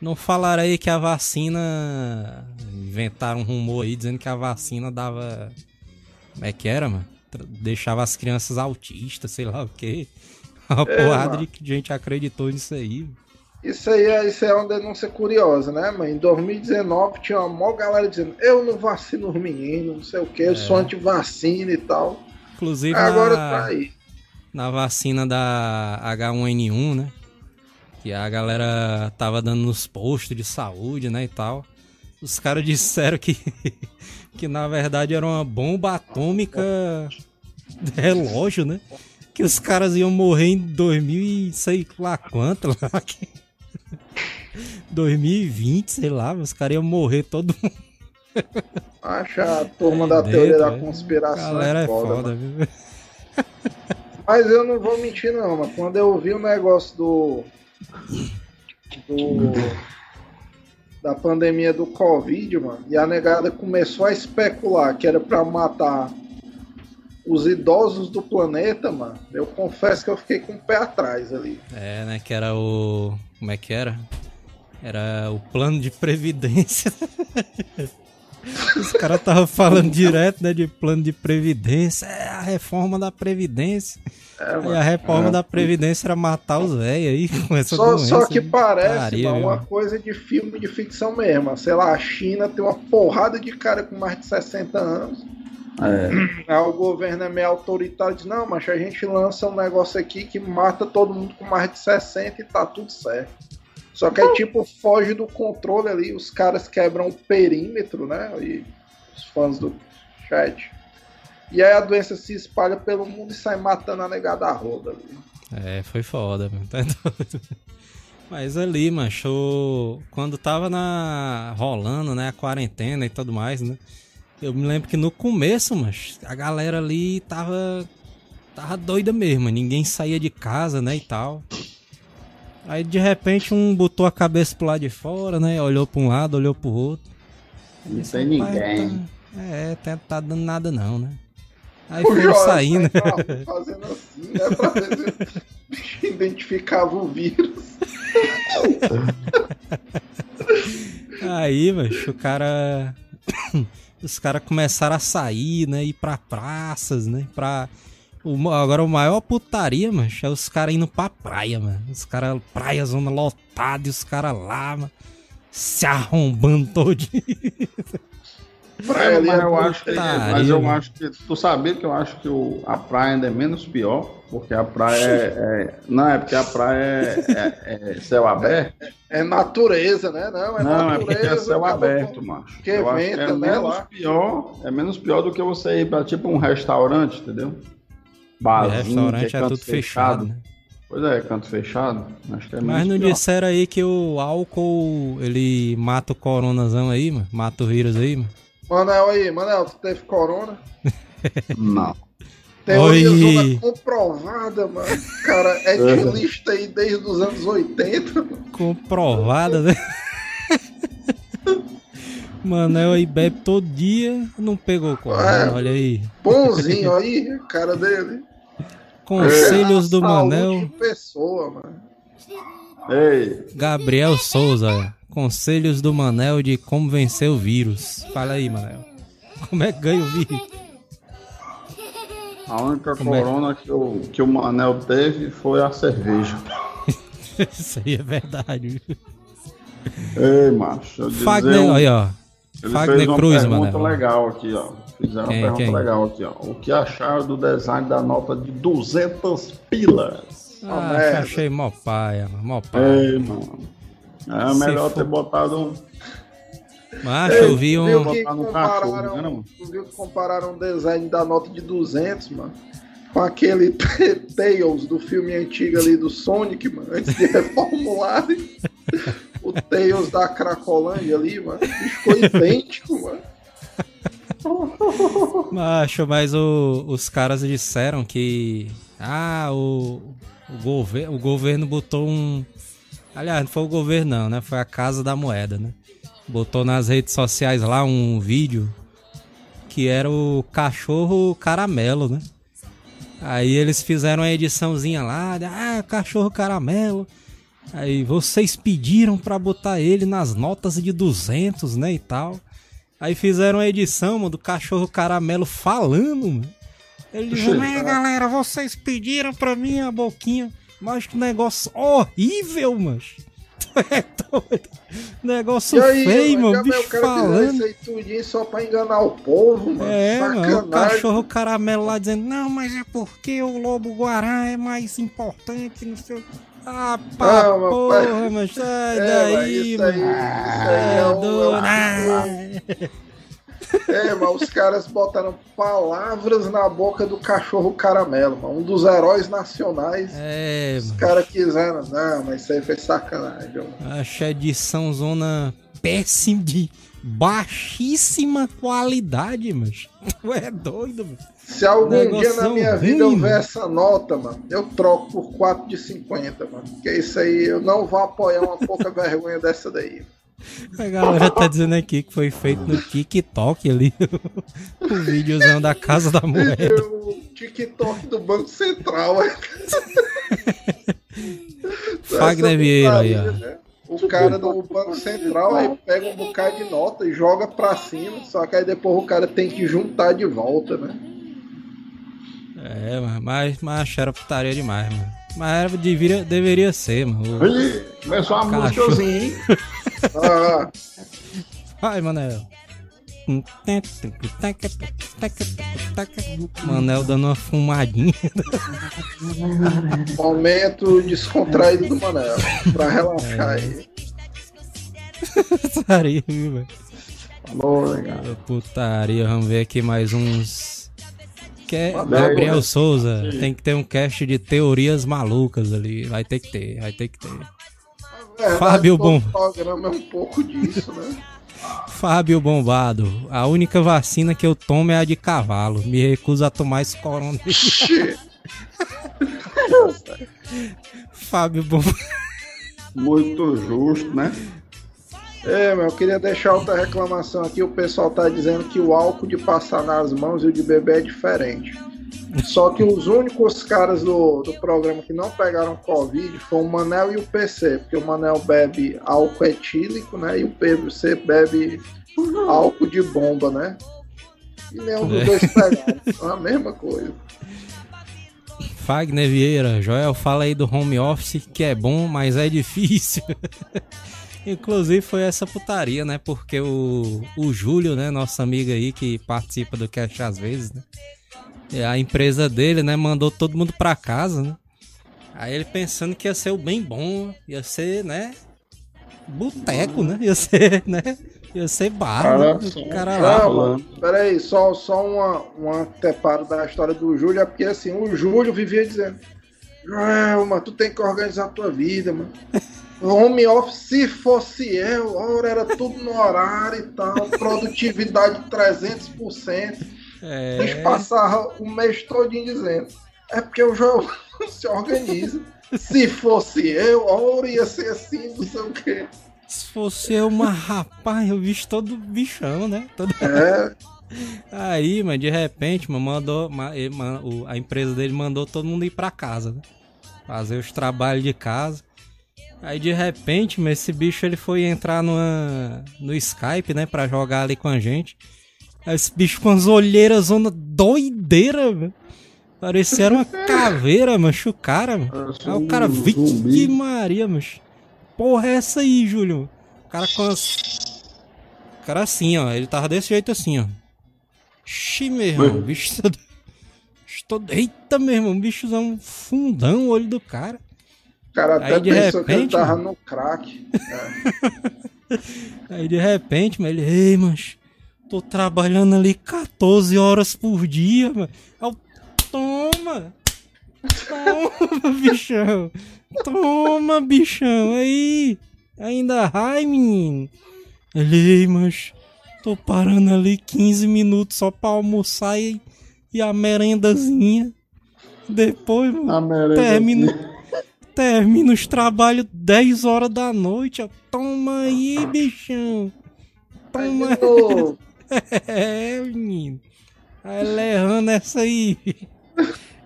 Não falaram aí que a vacina. Inventaram um rumor aí dizendo que a vacina dava. Como é que era, mano? deixava as crianças autistas, sei lá o quê. Uma porrada mano. de gente acreditou nisso aí. Isso aí é, isso é uma denúncia curiosa, né, mãe? Em 2019 tinha uma maior galera dizendo eu não vacino os meninos, não sei o que, eu sou anti-vacina e tal. Inclusive Agora na, tá aí. na vacina da H1N1, né? Que a galera tava dando nos postos de saúde, né, e tal. Os caras disseram que, que na verdade era uma bomba atômica relógio, né? Que os caras iam morrer em 2000 e sei lá quanto lá. que- 2020, sei lá, os caras iam morrer todo mundo. Acha a turma da dentro, teoria da é. conspiração. galera é foda, foda, mano. viu? Mas eu não vou mentir não, mas quando eu vi o negócio do. do da pandemia do Covid, mano, e a negada começou a especular que era pra matar os idosos do planeta, mano, eu confesso que eu fiquei com o pé atrás ali. É, né? Que era o. Como é que era? Era o plano de previdência. Os caras estavam falando direto, né? De plano de previdência. É a reforma da previdência. e a reforma da previdência era matar os velhos aí com essa Só, doença. só que parece Putaria, mano, uma coisa de filme de ficção mesmo. Sei lá, a China tem uma porrada de cara com mais de 60 anos. É. Aí o governo é meio autoritário diz, não, mas a gente lança um negócio aqui que mata todo mundo com mais de 60 e tá tudo certo. Só que aí, tipo, foge do controle ali, os caras quebram o perímetro, né? E os fãs do chat. E aí a doença se espalha pelo mundo e sai matando a negada a roda ali. É, foi foda, mano. Tá doido. Mas ali, macho, quando tava na rolando, né, a quarentena e tudo mais, né? Eu me lembro que no começo, mas a galera ali tava tava doida mesmo, ninguém saía de casa, né, e tal. Aí de repente um botou a cabeça pro lado de fora, né, olhou pra um lado, olhou pro outro. Não Disse, tem "Rapaz, ninguém. Tá, é, tá, tá dando nada não, né? Aí O Joel saindo. rua fazendo assim, né? Pra ver se identificava o vírus. Aí, macho, o cara. Os caras começaram a sair, né? Ir pra praças, né? Pra. O, agora o maior putaria, macho, é os caras indo pra praia, mano. Os caras, praia, zona lotada, e os caras lá, mano. Se arrombando todinho. Praia É, ali mas é eu muito acho que, mas eu acho que tu sabia que eu acho que o, a praia ainda é menos pior, porque a praia é, é- não é porque a praia é, é- é céu aberto. É natureza, né? Não, é não, é natureza. porque é céu aberto, macho. Eu que venta, é né, menos lá. pior, é menos pior do que você ir para tipo um restaurante, entendeu? Barzinho, restaurante que é, canto tudo fechado, né? Pois é, canto fechado. Acho que é Mas não pior. disseram aí que o álcool, ele mata o coronazão aí, mano? Mata o vírus aí, mano? Manel aí, Manel, tu teve corona? Não. Teoria Oi. comprovada, mano. Cara, é de lista aí desde os anos 80. comprovada, né? Manel aí bebe todo dia, não pegou corona, É. olha aí. Bonzinho aí, a cara dele. Conselhos do Saúde Manel, de pessoa, mano. Ei, Gabriel Souza. Conselhos do Manel de como vencer o vírus. Fala aí, Manel. Como é que ganha o vírus? a única Como é? corona que o, que o Manel teve foi a cerveja. Isso aí é verdade. Ei, macho. Fagner, um- aí, ó. Ele Fagner fez uma Cruz, pergunta Manel. legal aqui, ó. Fizeram Quem, uma pergunta quem? legal aqui, ó. O que acharam do design da nota de 200 pilas? Ah, achei mó paia, mano, mó paia. Ei, mano. É Se melhor for- ter botado um. Mas eu vi um. viu que compararam, né, não? viu que compararam o design da nota de 200, mano, com aquele Tails do filme antigo ali do Sonic, mano, antes de reformularem. o Tails da Cracolândia ali, mano, ficou idêntico, mano. Macho, mas o- os caras disseram que. Ah, o, o, gover, o governo botou um. Aliás, não foi o governo, não, né? Foi a Casa da Moeda, né? Botou nas redes sociais lá um vídeo que era o cachorro caramelo, né? Aí eles fizeram uma ediçãozinha lá, de, ah, cachorro caramelo. Aí vocês pediram pra botar ele nas notas de 200, né, e tal. Aí fizeram a edição, mano, do cachorro caramelo falando, mano. Ele é galera, vocês pediram pra mim a boquinha, mas que negócio horrível, mas. É doido. Negócio aí, feio, mano, Bicho cara falando. isso aí tudinho só pra enganar o povo, mano. É, mano, o cachorro caramelo lá dizendo, não, mas é porque o lobo guará é mais importante, não sei o Ah, pá, Ah, porra, mas sai É, mas daí, isso aí, mano. isso aí é, É, um- doido. é um- Ah. É, mas os caras botaram palavras na boca do cachorro caramelo, mano. Um dos heróis nacionais. É, Os caras quiseram, não, mas isso aí foi sacanagem, mano. Acho a edição zona péssima de baixíssima qualidade, mas tu é doido, mano. Se algum dia na Negoção minha ruim, vida eu ver mano. essa nota, mano, eu troco por 4 de 50, mano. Porque isso aí eu não vou apoiar uma pouca vergonha dessa daí. A galera tá dizendo aqui que foi feito no TikTok ali, o videozão da Casa da Moeda. O TikTok do Banco Central. é. Fagner Vieira aí, ó. né? O cara do Banco Central aí pega um bocado de nota e joga pra cima, só que aí depois o cara tem que juntar de volta, né? É, mano, mas, mas era putaria demais, mano. Mas era, deveria, deveria ser, mano. Começou a músicazinha, hein? Ah, Vai, Manel. Manel dando uma fumadinha. momento descontraído do Manel, pra relaxar aí. Putaria, velho? Putaria, vamos ver aqui mais uns. Que é Gabriel boa. Souza. Tem que ter um cast de teorias malucas ali. Vai ter que ter, vai ter que ter. É, Fábio todo Bom. programa é um pouco disso, né? Fábio Bombado. A única vacina que eu tomo é a de cavalo. Me recuso a tomar esse corona. Xê. Fábio Bombado. Muito justo, né? É, mas eu queria deixar outra reclamação aqui. O pessoal tá dizendo que o álcool de passar nas mãos e o de beber é diferente. Só que os únicos caras do, do programa que não pegaram Covid foi o Manel e o PC, porque o Manel bebe álcool etílico, né? E o PC bebe álcool de bomba, né? E nenhum dos É. dois pegaram. É a mesma coisa. Fagner Vieira, Joel, fala aí do home office que é bom, mas é difícil. Inclusive foi essa putaria, né? Porque o, o Júlio, né? Nosso amigo aí que participa do cast às vezes, né? E a empresa dele, né? Mandou todo mundo pra casa, né? Aí ele pensando que ia ser o bem bom, ia ser, né? Boteco, né? Ia ser, né? Ia ser bar, Cara, né? cara lá. Não, peraí, só, só uma, uma anteparo da história do Júlio, é porque assim, o Júlio vivia dizendo, Joel, mano, tu tem que organizar a tua vida, mano. Home office, se fosse eu, ora, era tudo no horário e tal, produtividade 300%. É, passava o mês todinho dizendo, é porque o Joel se organiza. Se fosse eu, ora, ia ser assim, não sei o quê. se fosse eu, uma rapaz, eu vi todo bichão, né? Todo É, Aí, mano, de repente, mano, mandou. A empresa dele mandou todo mundo ir pra casa, né? Fazer os trabalhos de casa. Aí de repente, mano, esse bicho ele foi entrar numa, no Skype, né? Pra jogar ali com a gente. Esse bicho com as olheiras zona doideira, velho. Parecia uma caveira, mancho, o cara, mano. Aí o cara, vixe zumbi. Maria, mancho. Porra, é essa aí, Júlio? O cara com as. O cara assim, ó. Ele tava desse jeito assim, ó. Xi, meu irmão. Bicho todo- Eita, meu irmão. Bichozão fundão o olho do cara. o cara até Aí, de pensou que ele repente, tava mano. no crack. Aí de repente, mano, ele, ei, mancho, tô trabalhando ali 14 horas por dia, mano. Aí eu, toma! Toma, bichão! Toma, bichão! Aí! Ainda ai, menino! Ele, mancho, tô parando ali 15 minutos só pra almoçar e, e a merendazinha. Depois, mano, termina, termina os trabalhos 10 horas da noite. ó. Toma aí, bichão. Toma novo. é, menino. Aí ele errando essa aí.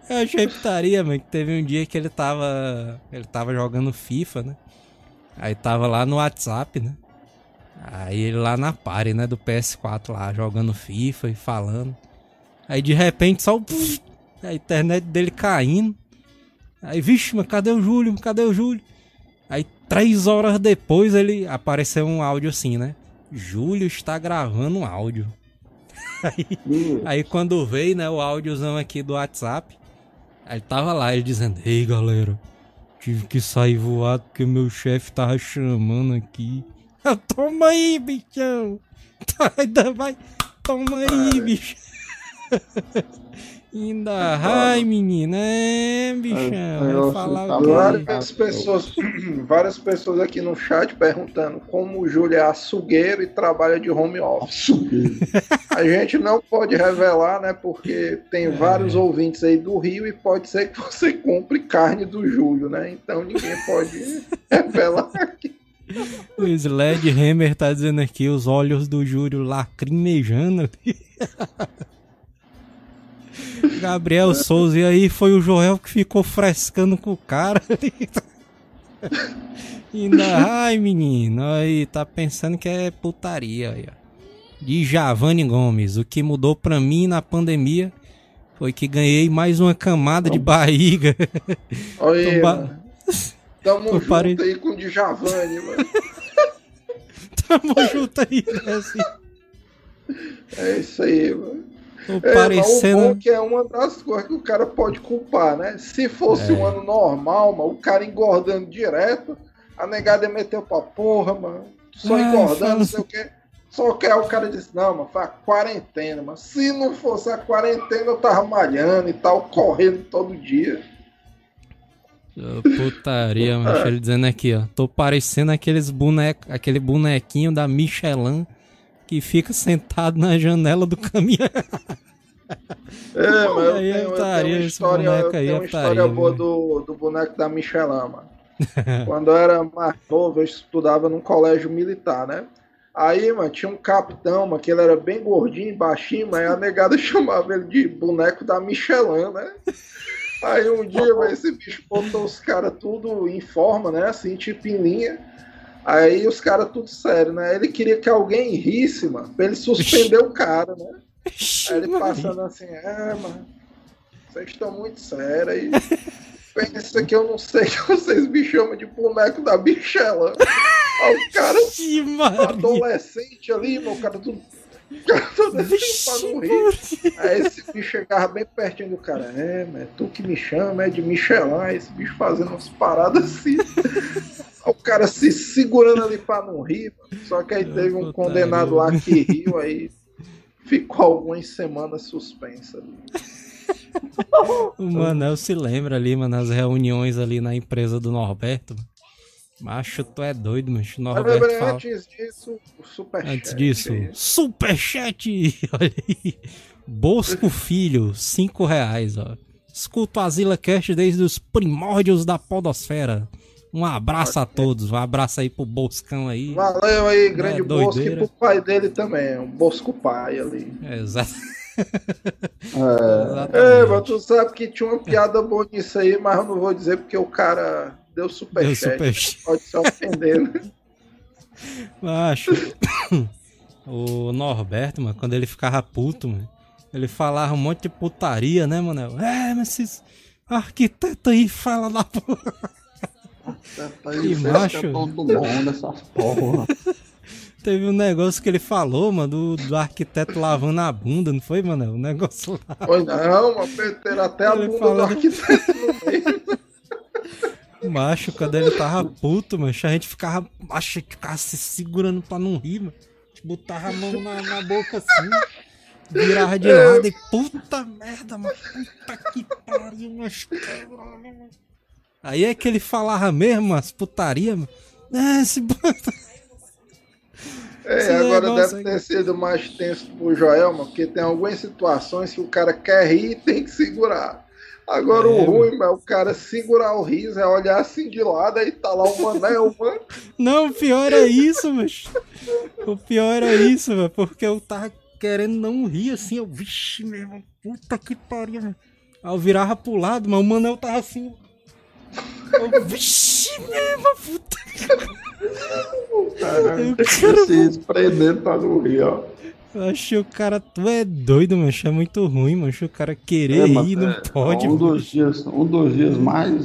Eu achei putaria, mano, que teve um dia que ele tava. Ele tava jogando FIFA, né? Aí tava lá no WhatsApp, né? Aí ele lá na party, né? Do PS4 lá, jogando FIFA e falando. Aí de repente só o. A internet dele caindo. Aí, vixe, mas cadê o Júlio? Cadê o Júlio? Aí, três horas depois, ele apareceu um áudio assim, né? Júlio está gravando um áudio. Aí, aí quando veio, né, o áudiozão aqui do WhatsApp, aí tava lá ele dizendo, ei galera, tive que sair voado porque meu chefe tava chamando aqui. Eu, toma aí, bichão! Ainda vai, toma aí, bicho! Ainda, ai menina, é, bichão, o quê? Várias pessoas, várias pessoas aqui no chat perguntando como o Júlio é açougueiro e trabalha de home office. A gente não pode revelar, né? Porque tem vários ouvintes aí do Rio e pode ser que você compre carne do Júlio, né? Então ninguém pode revelar aqui. O Sledgehammer tá dizendo aqui os olhos do Júlio lacrimejando. Gabriel Souza, e aí foi o Joel que ficou frescando com o cara. Ainda, ai menino, aí tá pensando que é putaria. Aí, ó. De Javane Gomes, o que mudou pra mim na pandemia foi que ganhei mais uma camada de barriga. Olha ba-. Tamo Tô junto pare- aí com o Djavani, mano. Tamo junto aí, né? Assim, É isso aí, mano. Tô É, mas o parecendo. bom é que é uma das coisas que o cara pode culpar, né? Se fosse um ano normal, mano, o cara engordando direto, a negada ia meter pra porra, mano. Só Ah, engordando, fala- não sei o quê. Só que aí o cara disse, não, mano, foi a quarentena, mano. Se não fosse a quarentena, eu tava malhando e tal, correndo todo dia. Putaria, mas ele dizendo aqui, ó. Tô parecendo aqueles boneco, aquele bonequinho da Michelin que fica sentado na janela do caminhão. É, mas eu Aí tenho, eu putaria, tenho história, boneco eu tenho é uma história putaria, boa viu? do, do boneco da Michelin, mano. Quando eu era mais novo, eu estudava num colégio militar, né? Aí, mano, tinha um capitão, mano, que ele era bem gordinho, baixinho, mas a negada chamava ele de boneco da Michelin, né? Aí um dia, mano, esse bicho botou os caras tudo em forma, né? Assim, tipo em linha. Aí os caras tudo sério, né? Ele queria que alguém risse, mano, pra ele suspender o cara, né? Aí ele passando assim, é, mano, vocês estão muito sérios aí. Pensa que eu não sei que vocês me chamam de boneco da Michelin. Aí o cara, adolescente ali, meu cara tudo. o cara todo assim pra Vixe, não rir. Aí esse bicho chegava bem pertinho do cara. É, mas tu que me chama, é de Michelin. Esse bicho fazendo umas paradas assim. O cara se segurando ali pra não rir. Só que aí teve um condenado lá que riu, aí ficou algumas semanas suspensa ali. O Manel se lembra ali, mano, nas reuniões ali na empresa do Norberto. Macho, tu é doido, macho. Mas Norberto lembrei, fala. antes disso, o superchat. Antes disso, superchat! Olha aí. Bosco Filho, 5 reais, ó. Escuto a Zila Cast desde os primórdios da podosfera. Um abraço a todos, um abraço aí pro Boscão aí. Valeu aí, grande É, Bosco, e pro pai dele também, um Bosco pai ali. Exato. É. É, mas tu sabe que tinha uma piada boa nisso aí, mas eu não vou dizer porque o cara deu Deu superchat. superchat. Pode se ofender, né? Macho, o Norberto, mano, quando ele ficava puto, mano, ele falava um monte de putaria, né, mano? É, mas esses arquitetos aí fala da porra. Que macho. mundo, essas porra. Teve um negócio que ele falou, mano, do, do arquiteto lavando a bunda, não foi, mano? O negócio lá. Pois não, mas meteram até a Ele bunda fala- do arquiteto no meio. Macho, quando ele tava puto, mano, a gente ficava, macho, ficava se segurando pra não rir, mano. A gente botava a mão na, na boca assim, virava de lado e puta merda, mano, puta que pariu, macho. caralho, mano. Aí é que ele falava mesmo, as putaria, mano. É, esse. É, Esse agora deve ter sido mais tenso pro Joel, mano, porque tem algumas situações que o cara quer rir e tem que segurar. Agora É, o ruim, mano, é o cara segurar o riso, é olhar assim de lado, aí tá lá o Manel, mano. Não, o pior é isso, macho. O pior é isso, mano, porque eu tava querendo não rir assim, eu, vixe, meu irmão, puta que pariu, mano. Aí eu virava pro lado, mas o Manel tava assim. Vixe, meu irmão, puta Cara, Eu quero- que se espreender pra não rir, ó. Eu achei o cara, tu é doido, mano. É muito ruim, mano. O cara querer É, ir, não é, pode. Um dos dias, um dos dias mais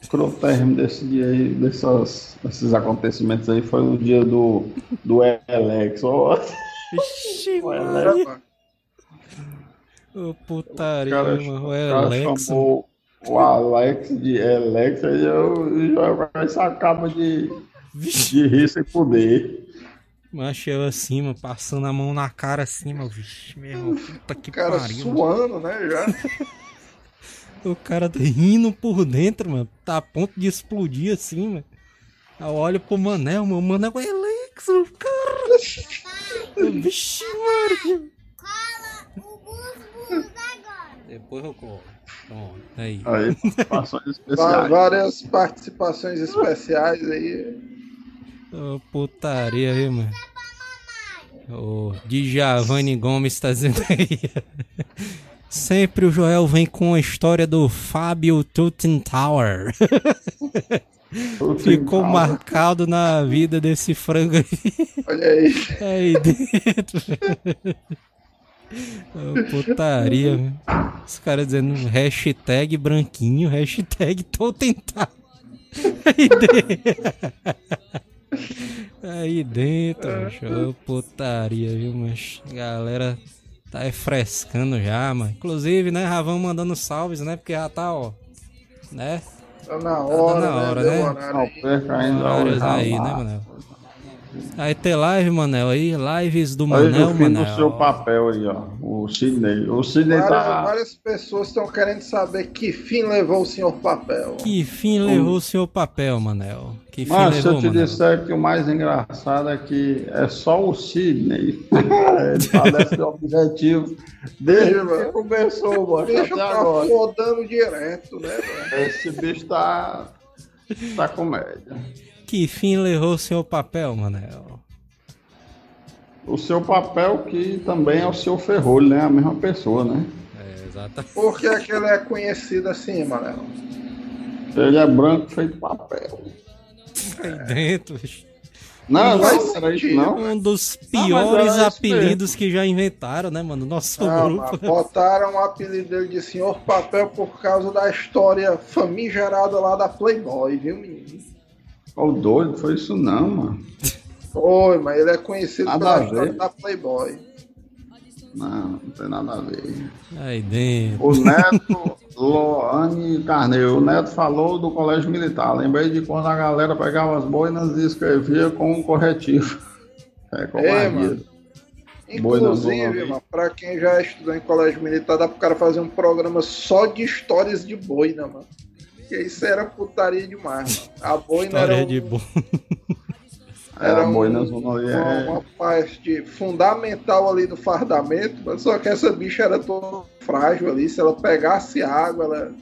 escrotérrimos desse dia aí, dessas, desses acontecimentos aí, foi o dia do, do Alex. Ó, Vixe, o mano. Alex, Ô, o putaria, cara, mano. O o cara Alex. chamou o Alex de Alex, aí eu já isso acaba de, Vixe, de rir sem poder. macho, eu assim, mano, passando a mão na cara assim, mano. Vixe, meu irmão, puta que O cara pariu. mano. suando, né? Já. O cara rindo por dentro, mano. Tá a ponto de explodir assim, mano. Eu olho pro Manel, mano. O Manel é Alex, o cara. Vixe, Maria. Depois eu colo. Pronto, aí. Aí. Várias participações especiais aí. Ô, putaria, viu, mano? O Djavani Gomes tá dizendo aí. Sempre o Joel vem com a história do Fábio Tower. Ficou marcado na vida desse frango aí. Olha aí. aí dentro. Putaria. Os caras dizendo hashtag branquinho, hashtag Tower. Aí dentro. Aí dentro, macho. Ô, putaria, viu, mas galera tá é frescando já, mano. Inclusive, né, já vão mandando salves, né, porque já tá, ó, né, Tá na hora, na hora, né? Né? horário Não aí. ainda né, Manel? Aí tem live, Manel, aí, lives do Aí Manel, no fim do Manel. seu papel aí, ó. O Sidney. O Sidney Várias, tá. várias pessoas estão querendo saber que fim levou o senhor papel. Que fim levou o seu papel, Manel? Que fim Mas se levou, eu te Manel? disser que o mais engraçado é que é só o Sidney. Ele parece objetivo desde que mano. começou, mano, Deixa até agora. rodando direto, né, velho? Esse bicho tá. tá comédia. Que fim levou o seu papel, Manel? O seu papel que também é o seu ferrolho, né? A mesma pessoa, né? É, exatamente. Por que é que ele é conhecido assim, Manel? Ele é branco feito papel. Aí dentro, bicho. Não, Não não, era isso não. Um dos piores apelidos que já inventaram, né, mano? Nosso Não, grupo. botaram o apelido dele de senhor papel por causa da história famigerada lá da Playboy, viu, menino? Ô, doido, foi isso não, mano. Foi, mas ele é conhecido Nada pela da Playboy. Não, não tem nada a ver. Aí dentro. O Neto Loane Carneiro, o Neto falou do colégio militar. Lembrei de quando a galera pegava as boinas e escrevia com um corretivo. É, covardia. não, Inclusive, mano, pra quem já estudou em colégio militar, dá pro cara fazer um programa só de histórias de boina, mano. Porque isso era putaria demais, mano. A boina era, um- de. É, era um- boina uma, é. uma parte fundamental ali do fardamento, mas só que essa bicha era toda frágil ali. Se ela pegasse água, ela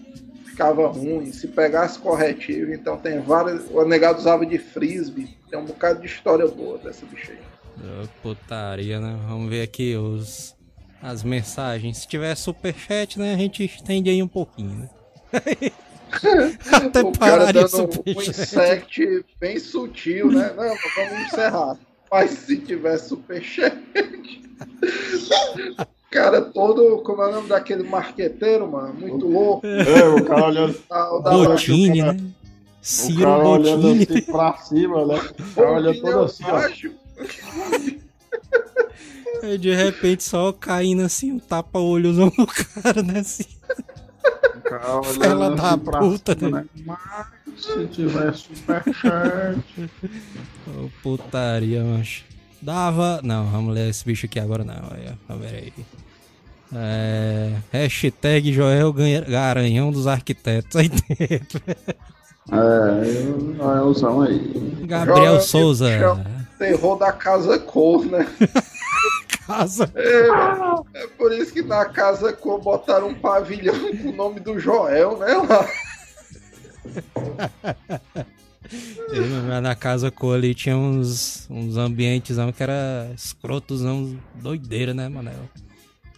ficava ruim. Se pegasse corretivo, então tem várias. O negado usava de frisbee. Tem um bocado de história boa dessa bicha aí. Ô, Putaria, né? Vamos ver aqui os, as mensagens. Se tiver superchat, né? A gente estende aí um pouquinho, né? Até o cara parar de dando um insect bem sutil, né? Não, mas vamos encerrar. Mas se tiver superchat. cara todo. Como é o nome daquele marqueteiro, mano? Muito louco. É, o cara olhando, Botini, cara- né? o Ciro cara olhando Botini. assim pra cima, né? O cara olhando todo assim, ó. Aí de repente só caindo assim, um tapa-olhozão no cara, né? Assim. Da assim pra puta, cima, né? Mas se tiver superchat. Ô, putaria, macho. Dava. Não, vamos ler esse bicho aqui agora não. Aí, ó. Vamos ver aí. É... Hashtag Joel Garanhão dos Arquitetos. Aí dentro. É, olha o som aí. Gabriel Joel, Souza. chama. Terror da casa cor, né? Casa. É, é por isso que na casa cor botaram um pavilhão com o nome do Joel, né? Lá. Na casa com ali tinha uns, uns ambientes que era escrotozão, doideira, né, Manel?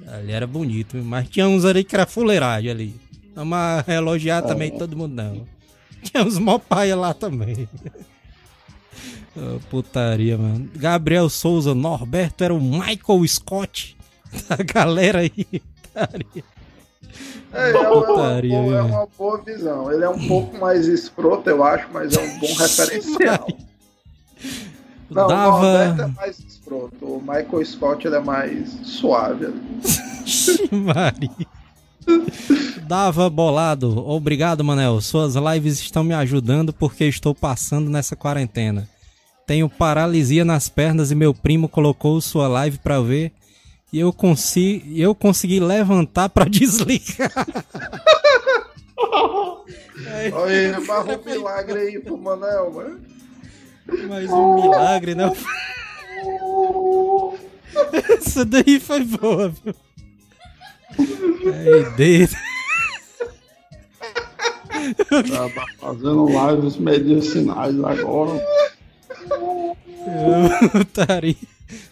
Ali era bonito, mas tinha uns ali que era fuleiragem ali. Vamos elogiar também todo mundo, não. Tinha uns mó paia lá também. Ah, putaria, mano. Gabriel Souza, Norberto era o Michael Scott da galera aí. Putaria. É, é, uma, Putaria, boa, é uma boa visão. Ele é um pouco mais escroto, eu acho, mas é um bom referencial. Não, o Dava. Norberto é mais escroto. O Michael Scott ele é mais suave. Maria. Dava bolado. Obrigado, Manel. Suas lives estão me ajudando porque estou passando nessa quarentena. Tenho paralisia nas pernas e meu primo colocou sua live pra ver e eu, consi eu consegui levantar pra desligar. Olha aí, barra um milagre aí pro Manel, mano. Mais um milagre, né? Essa daí foi boa, viu? Aí, dedo. Tá fazendo lives medicinais agora. Putaria.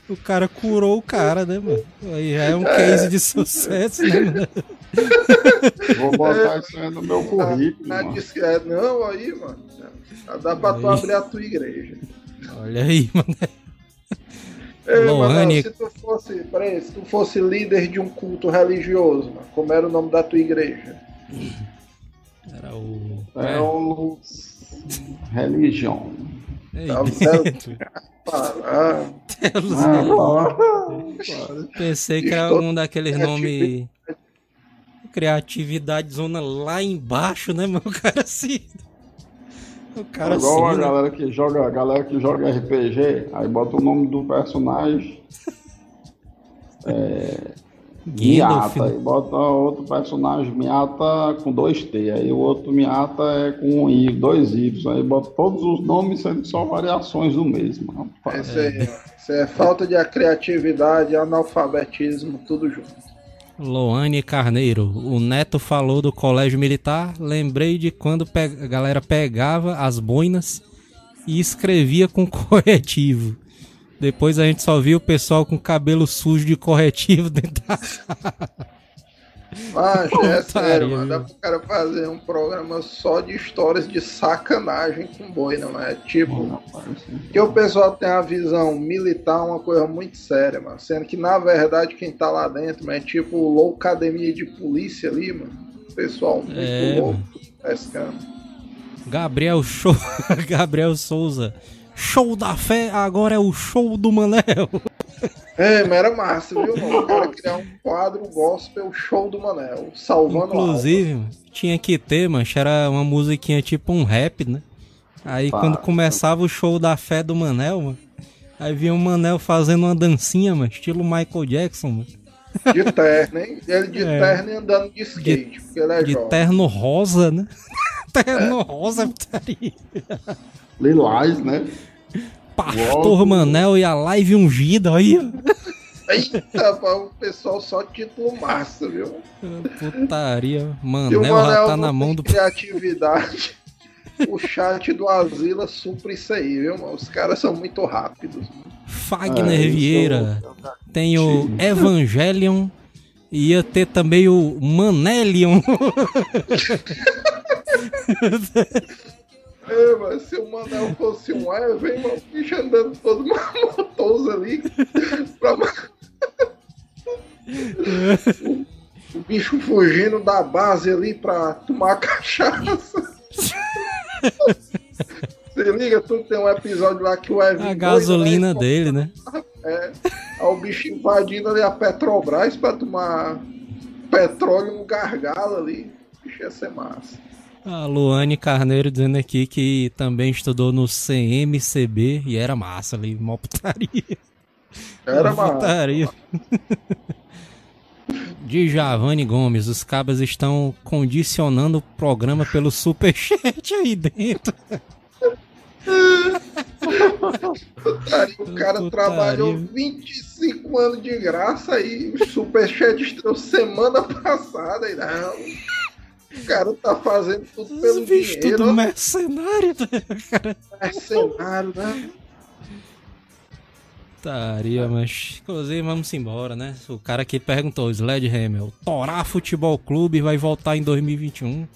O cara curou o cara, né, mano? Aí já é um case de sucesso, né, mano? Vou botar isso aí no meu currículo. Na mano. disque- é, não, aí, mano. Dá pra tu Aí. abrir a tua igreja. Olha aí, mano. Ei, Lohane- Manel, se tu fosse, peraí, se tu fosse líder de um culto religioso, mano, como era o nome da tua igreja? Era o. É um religião. Tá Deus, Ah, mano. Pensei que era algum daqueles nomes. Criatividade zona lá embaixo, né, mano? O cara assim. O cara É igual a assim. né? galera que joga, a galera que joga RPG, aí bota o nome do personagem Gandalf, Miata, aí bota outro personagem Miata com dois T, aí o outro Miata é com um I, dois Y, aí bota todos os nomes sendo só variações do mesmo. rapaz. isso aí, ó. Isso é falta de criatividade, analfabetismo, tudo junto. Loane Carneiro, o Neto falou do colégio militar. Lembrei de quando a galera pegava as boinas e escrevia com corretivo. Depois a gente só viu o pessoal com cabelo sujo de corretivo dentro da Mas é Putaria, sério, mano. Dá pro cara fazer um programa só de histórias de sacanagem com boi, não é? Tipo, que o pessoal tem a visão militar uma coisa muito séria, mano. Sendo que na verdade quem tá lá dentro, mano, é tipo loucademia de polícia ali, mano. Pessoal muito É, louco pescando. Gabriel Show, Gabriel Souza. Show da fé, agora é o show do Manel. É, mas era massa, viu, mano? O cara criar um quadro gospel show do Manel, salvando Inclusive, mano, tinha que ter, mancha, era uma musiquinha tipo um rap, né? Aí Pá, quando começava o show da fé do Manel, mano, aí vinha o Manel fazendo uma dancinha, mano, estilo Michael Jackson, mano. De terno, hein? Ele de É. terno e andando de skate, porque ele é De jovem. terno rosa, né? terno rosa, putaria. Lilás, né? Pastor Uau. Manel e a live ungida, aí. Eita, o pessoal só título massa, viu? Putaria. E o Manel já Manel tá na mão do. criatividade. O chat do Asila supra isso aí, viu, mano? Os caras são muito rápidos. Fagner É, isso Vieira. eu- Tem o Evangelion. E ia ter também o Manelion. É, mas se o Manel fosse um hein, mano? O bicho andando todo mamotoso ali. pra... o, o bicho fugindo da base ali pra tomar cachaça. Você liga, tu tem um episódio lá que o Evan. A gasolina dele, né? É, aí o bicho invadindo ali a Petrobras pra tomar petróleo no gargalo ali. O bicho ia ser massa. A Luane Carneiro dizendo aqui que também estudou no CMCB e era massa ali, mó putaria. Era Mó massa. putaria. De Javane Gomes, os cabas estão condicionando o programa pelo superchat aí dentro. O cara Putaria. trabalhou 25 anos de graça aí. O Superchat estreou semana passada. E não. O cara tá fazendo tudo pelo Os bichos dinheiro. tudo mercenário, né? Mercenário, né? Putaria, mas. Inclusive, vamos embora, né? O cara aqui perguntou: Sledgehammer, Torá Futebol Clube vai voltar em 2021.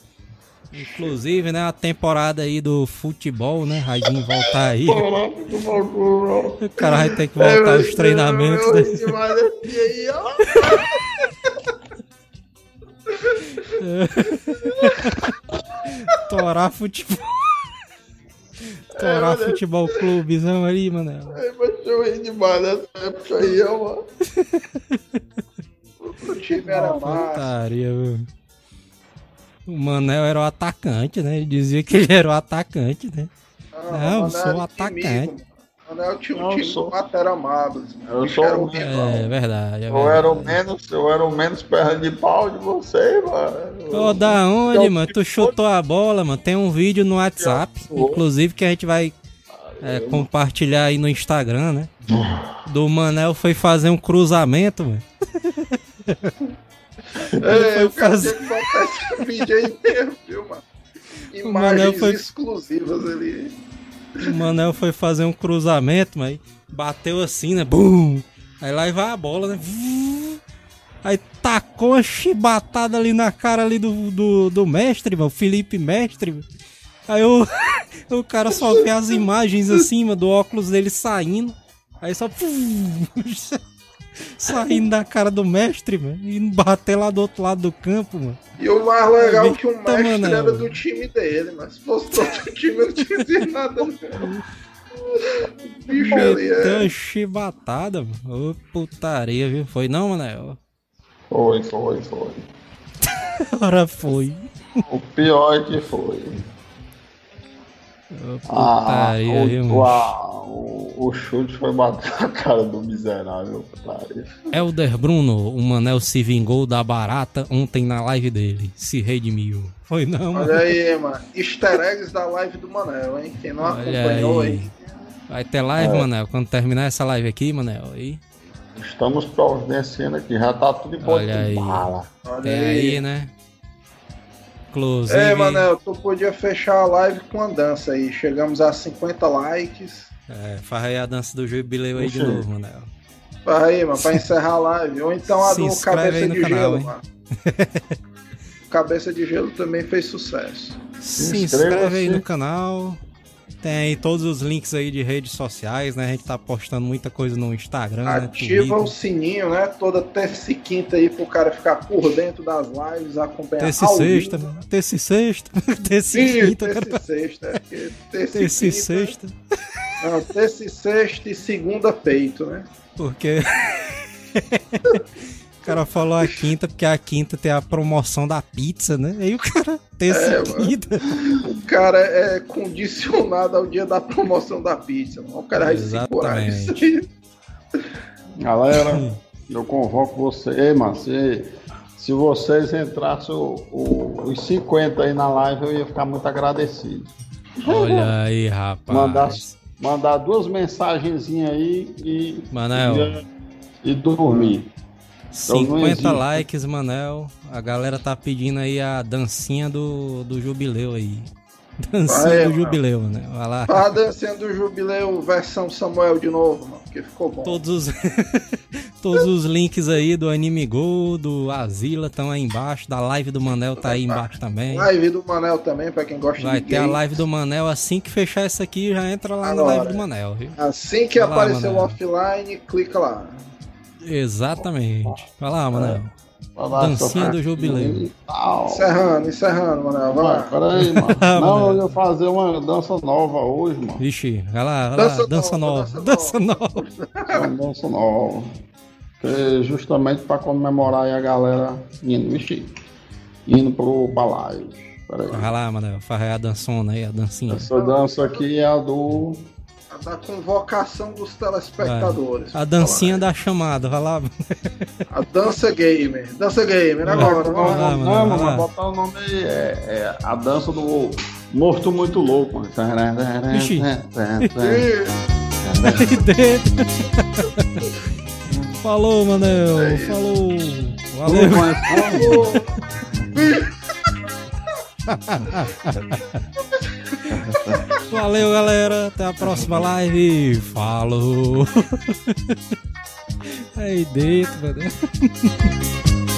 Inclusive, né, a temporada aí do futebol, né? Raizinho voltar aí. O cara vai ter que voltar aos treinamentos. Né? Torar futebol. Torar futebol clubezão aí, mano. É, mas eu ri demais nessa época aí, ó, mano. O time era meu. O Manel era o atacante, né? Ele dizia que ele era o atacante, né? Não, eu sou o atacante. inimigo, mano. Manel tinha um Não, time sou- do Matera Amados. Eu sou era o. É verdade. É Eu era o menos, eu era o menos perna de pau de vocês, mano. Ô, da onde, Eu- mano? Tu chutou a bola, mano. Tem um vídeo no WhatsApp, Eu- inclusive, que a gente vai é, compartilhar aí no Instagram, né? Do Manel foi fazer um cruzamento, mano. É, eu quero fazer- ter que botar esse vídeo aí mesmo, viu, mano? O Manel Imagens foi- exclusivas ali. O Manel foi fazer um cruzamento, mas bateu assim, né? Bum! Aí lá vai a bola, né? Aí tacou uma chibatada ali na cara ali do, do, do mestre, mano, Felipe Mestre. Aí o, o cara só vê as imagens assim, mano, do óculos dele saindo. Aí só. saindo da cara do mestre, mano. E bater lá do outro lado do campo, mano. E o mais legal é que o mestre Manel. era do time dele, mas se fosse todo o time, eu não tinha nada. não. O bicho ali é. chibatada, mano. Ô putaria, viu? Foi não, Manel? Foi, foi, foi. Ora foi. O pior é que foi. Ah, viu, o, mano? o, a- o, o chute foi bater na cara do miserável, putaria. Helder Bruno, o Manel se vingou da barata ontem na live dele. Se redimiu. Foi não, mano. Olha aí, mano. Easter eggs da live do Manel, hein? Quem não Olha acompanhou aí. aí. Vai ter live, Manel, quando terminar essa live aqui, Manel. Aí. Estamos providenciando aqui, já tá tudo em Olha aí. Olha Tem aí, né? Inclusive. É, Manel, tu podia fechar a live com a dança aí. Chegamos a 50 likes. É, faz aí a dança do jubileu aí de Oxê. novo, Manel. Vai aí, mano, pra encerrar a live. Ou então a Se do Cabeça de canal, Gelo, hein? mano. Cabeça de Gelo também fez sucesso. Se Inscreva-se. inscreve aí no canal. Tem aí todos os links aí de redes sociais, né? A gente tá postando muita coisa no Instagram, né? Ativa Twitter. o sininho, né? Toda terça e quinta aí pro cara ficar por dentro das lives, acompanhar Terça e ao sexta, vivo. né? Terça e sexta. Terça e quinta, terça e sexta. Terça, e sexta. Não, terça e sexta e segunda peito, né? Porque. o cara falou a quinta, porque a quinta tem a promoção da pizza, né? Aí o cara. Terça É, mano. quinta. O cara é condicionado ao dia da promoção da pizza. mano. O cara vai se curar disso aí. Galera, eu convoco você. Ei, mano, se, se vocês entrassem o- o- os 50 aí na live, eu ia ficar muito agradecido. Olha aí, rapaz. Mandar, mandar duas mensagenzinhas aí e, Manel. e, e dormir. Não 50 existe. likes, Manel. A galera tá pedindo aí a dancinha do, do jubileu aí. Dancinha Vai, do mano. jubileu, né? Vai lá. Tá dançando do jubileu versão Samuel de novo, mano, porque ficou bom. Todos os, todos os links aí do Anime Go, do Azila estão aí embaixo. Da live do Manel tá aí embaixo também. Live do Manel também, pra quem gosta Vai de ter a game. live do Manel assim que fechar essa aqui, já entra lá na Agora. live do Manel, viu? Assim que Vai lá, aparecer o Manel. offline, clica lá. Exatamente. Vai lá, Manel. Pra dar Dancinha essa do jubileu. Encerrando, encerrando, Manel. Vai Vai, lá. peraí, mano. Ah, Não, eu ia fazer uma dança nova hoje, mano. Vixe, vai lá, vai Dança lá. Dança nova, nova. dança Dança nova. Uma dança nova. Que justamente pra comemorar aí a galera indo, vixe, indo pro balaio. Peraí. Vai lá, Manel. Faz aí a dançona aí, a dancinha. Essa dança aqui é a do. A da convocação dos telespectadores. A dancinha da chamada, vai lá. A dança gamer. Dança gamer, Não, agora. não, Vai lá. mano, lá. botar o nome aí. É, é a dança do Morto Muito Louco, dentro. Falou, Manel. Falou. Valeu. Valeu, galera. Até a próxima live. Falou. Aí dentro, mano.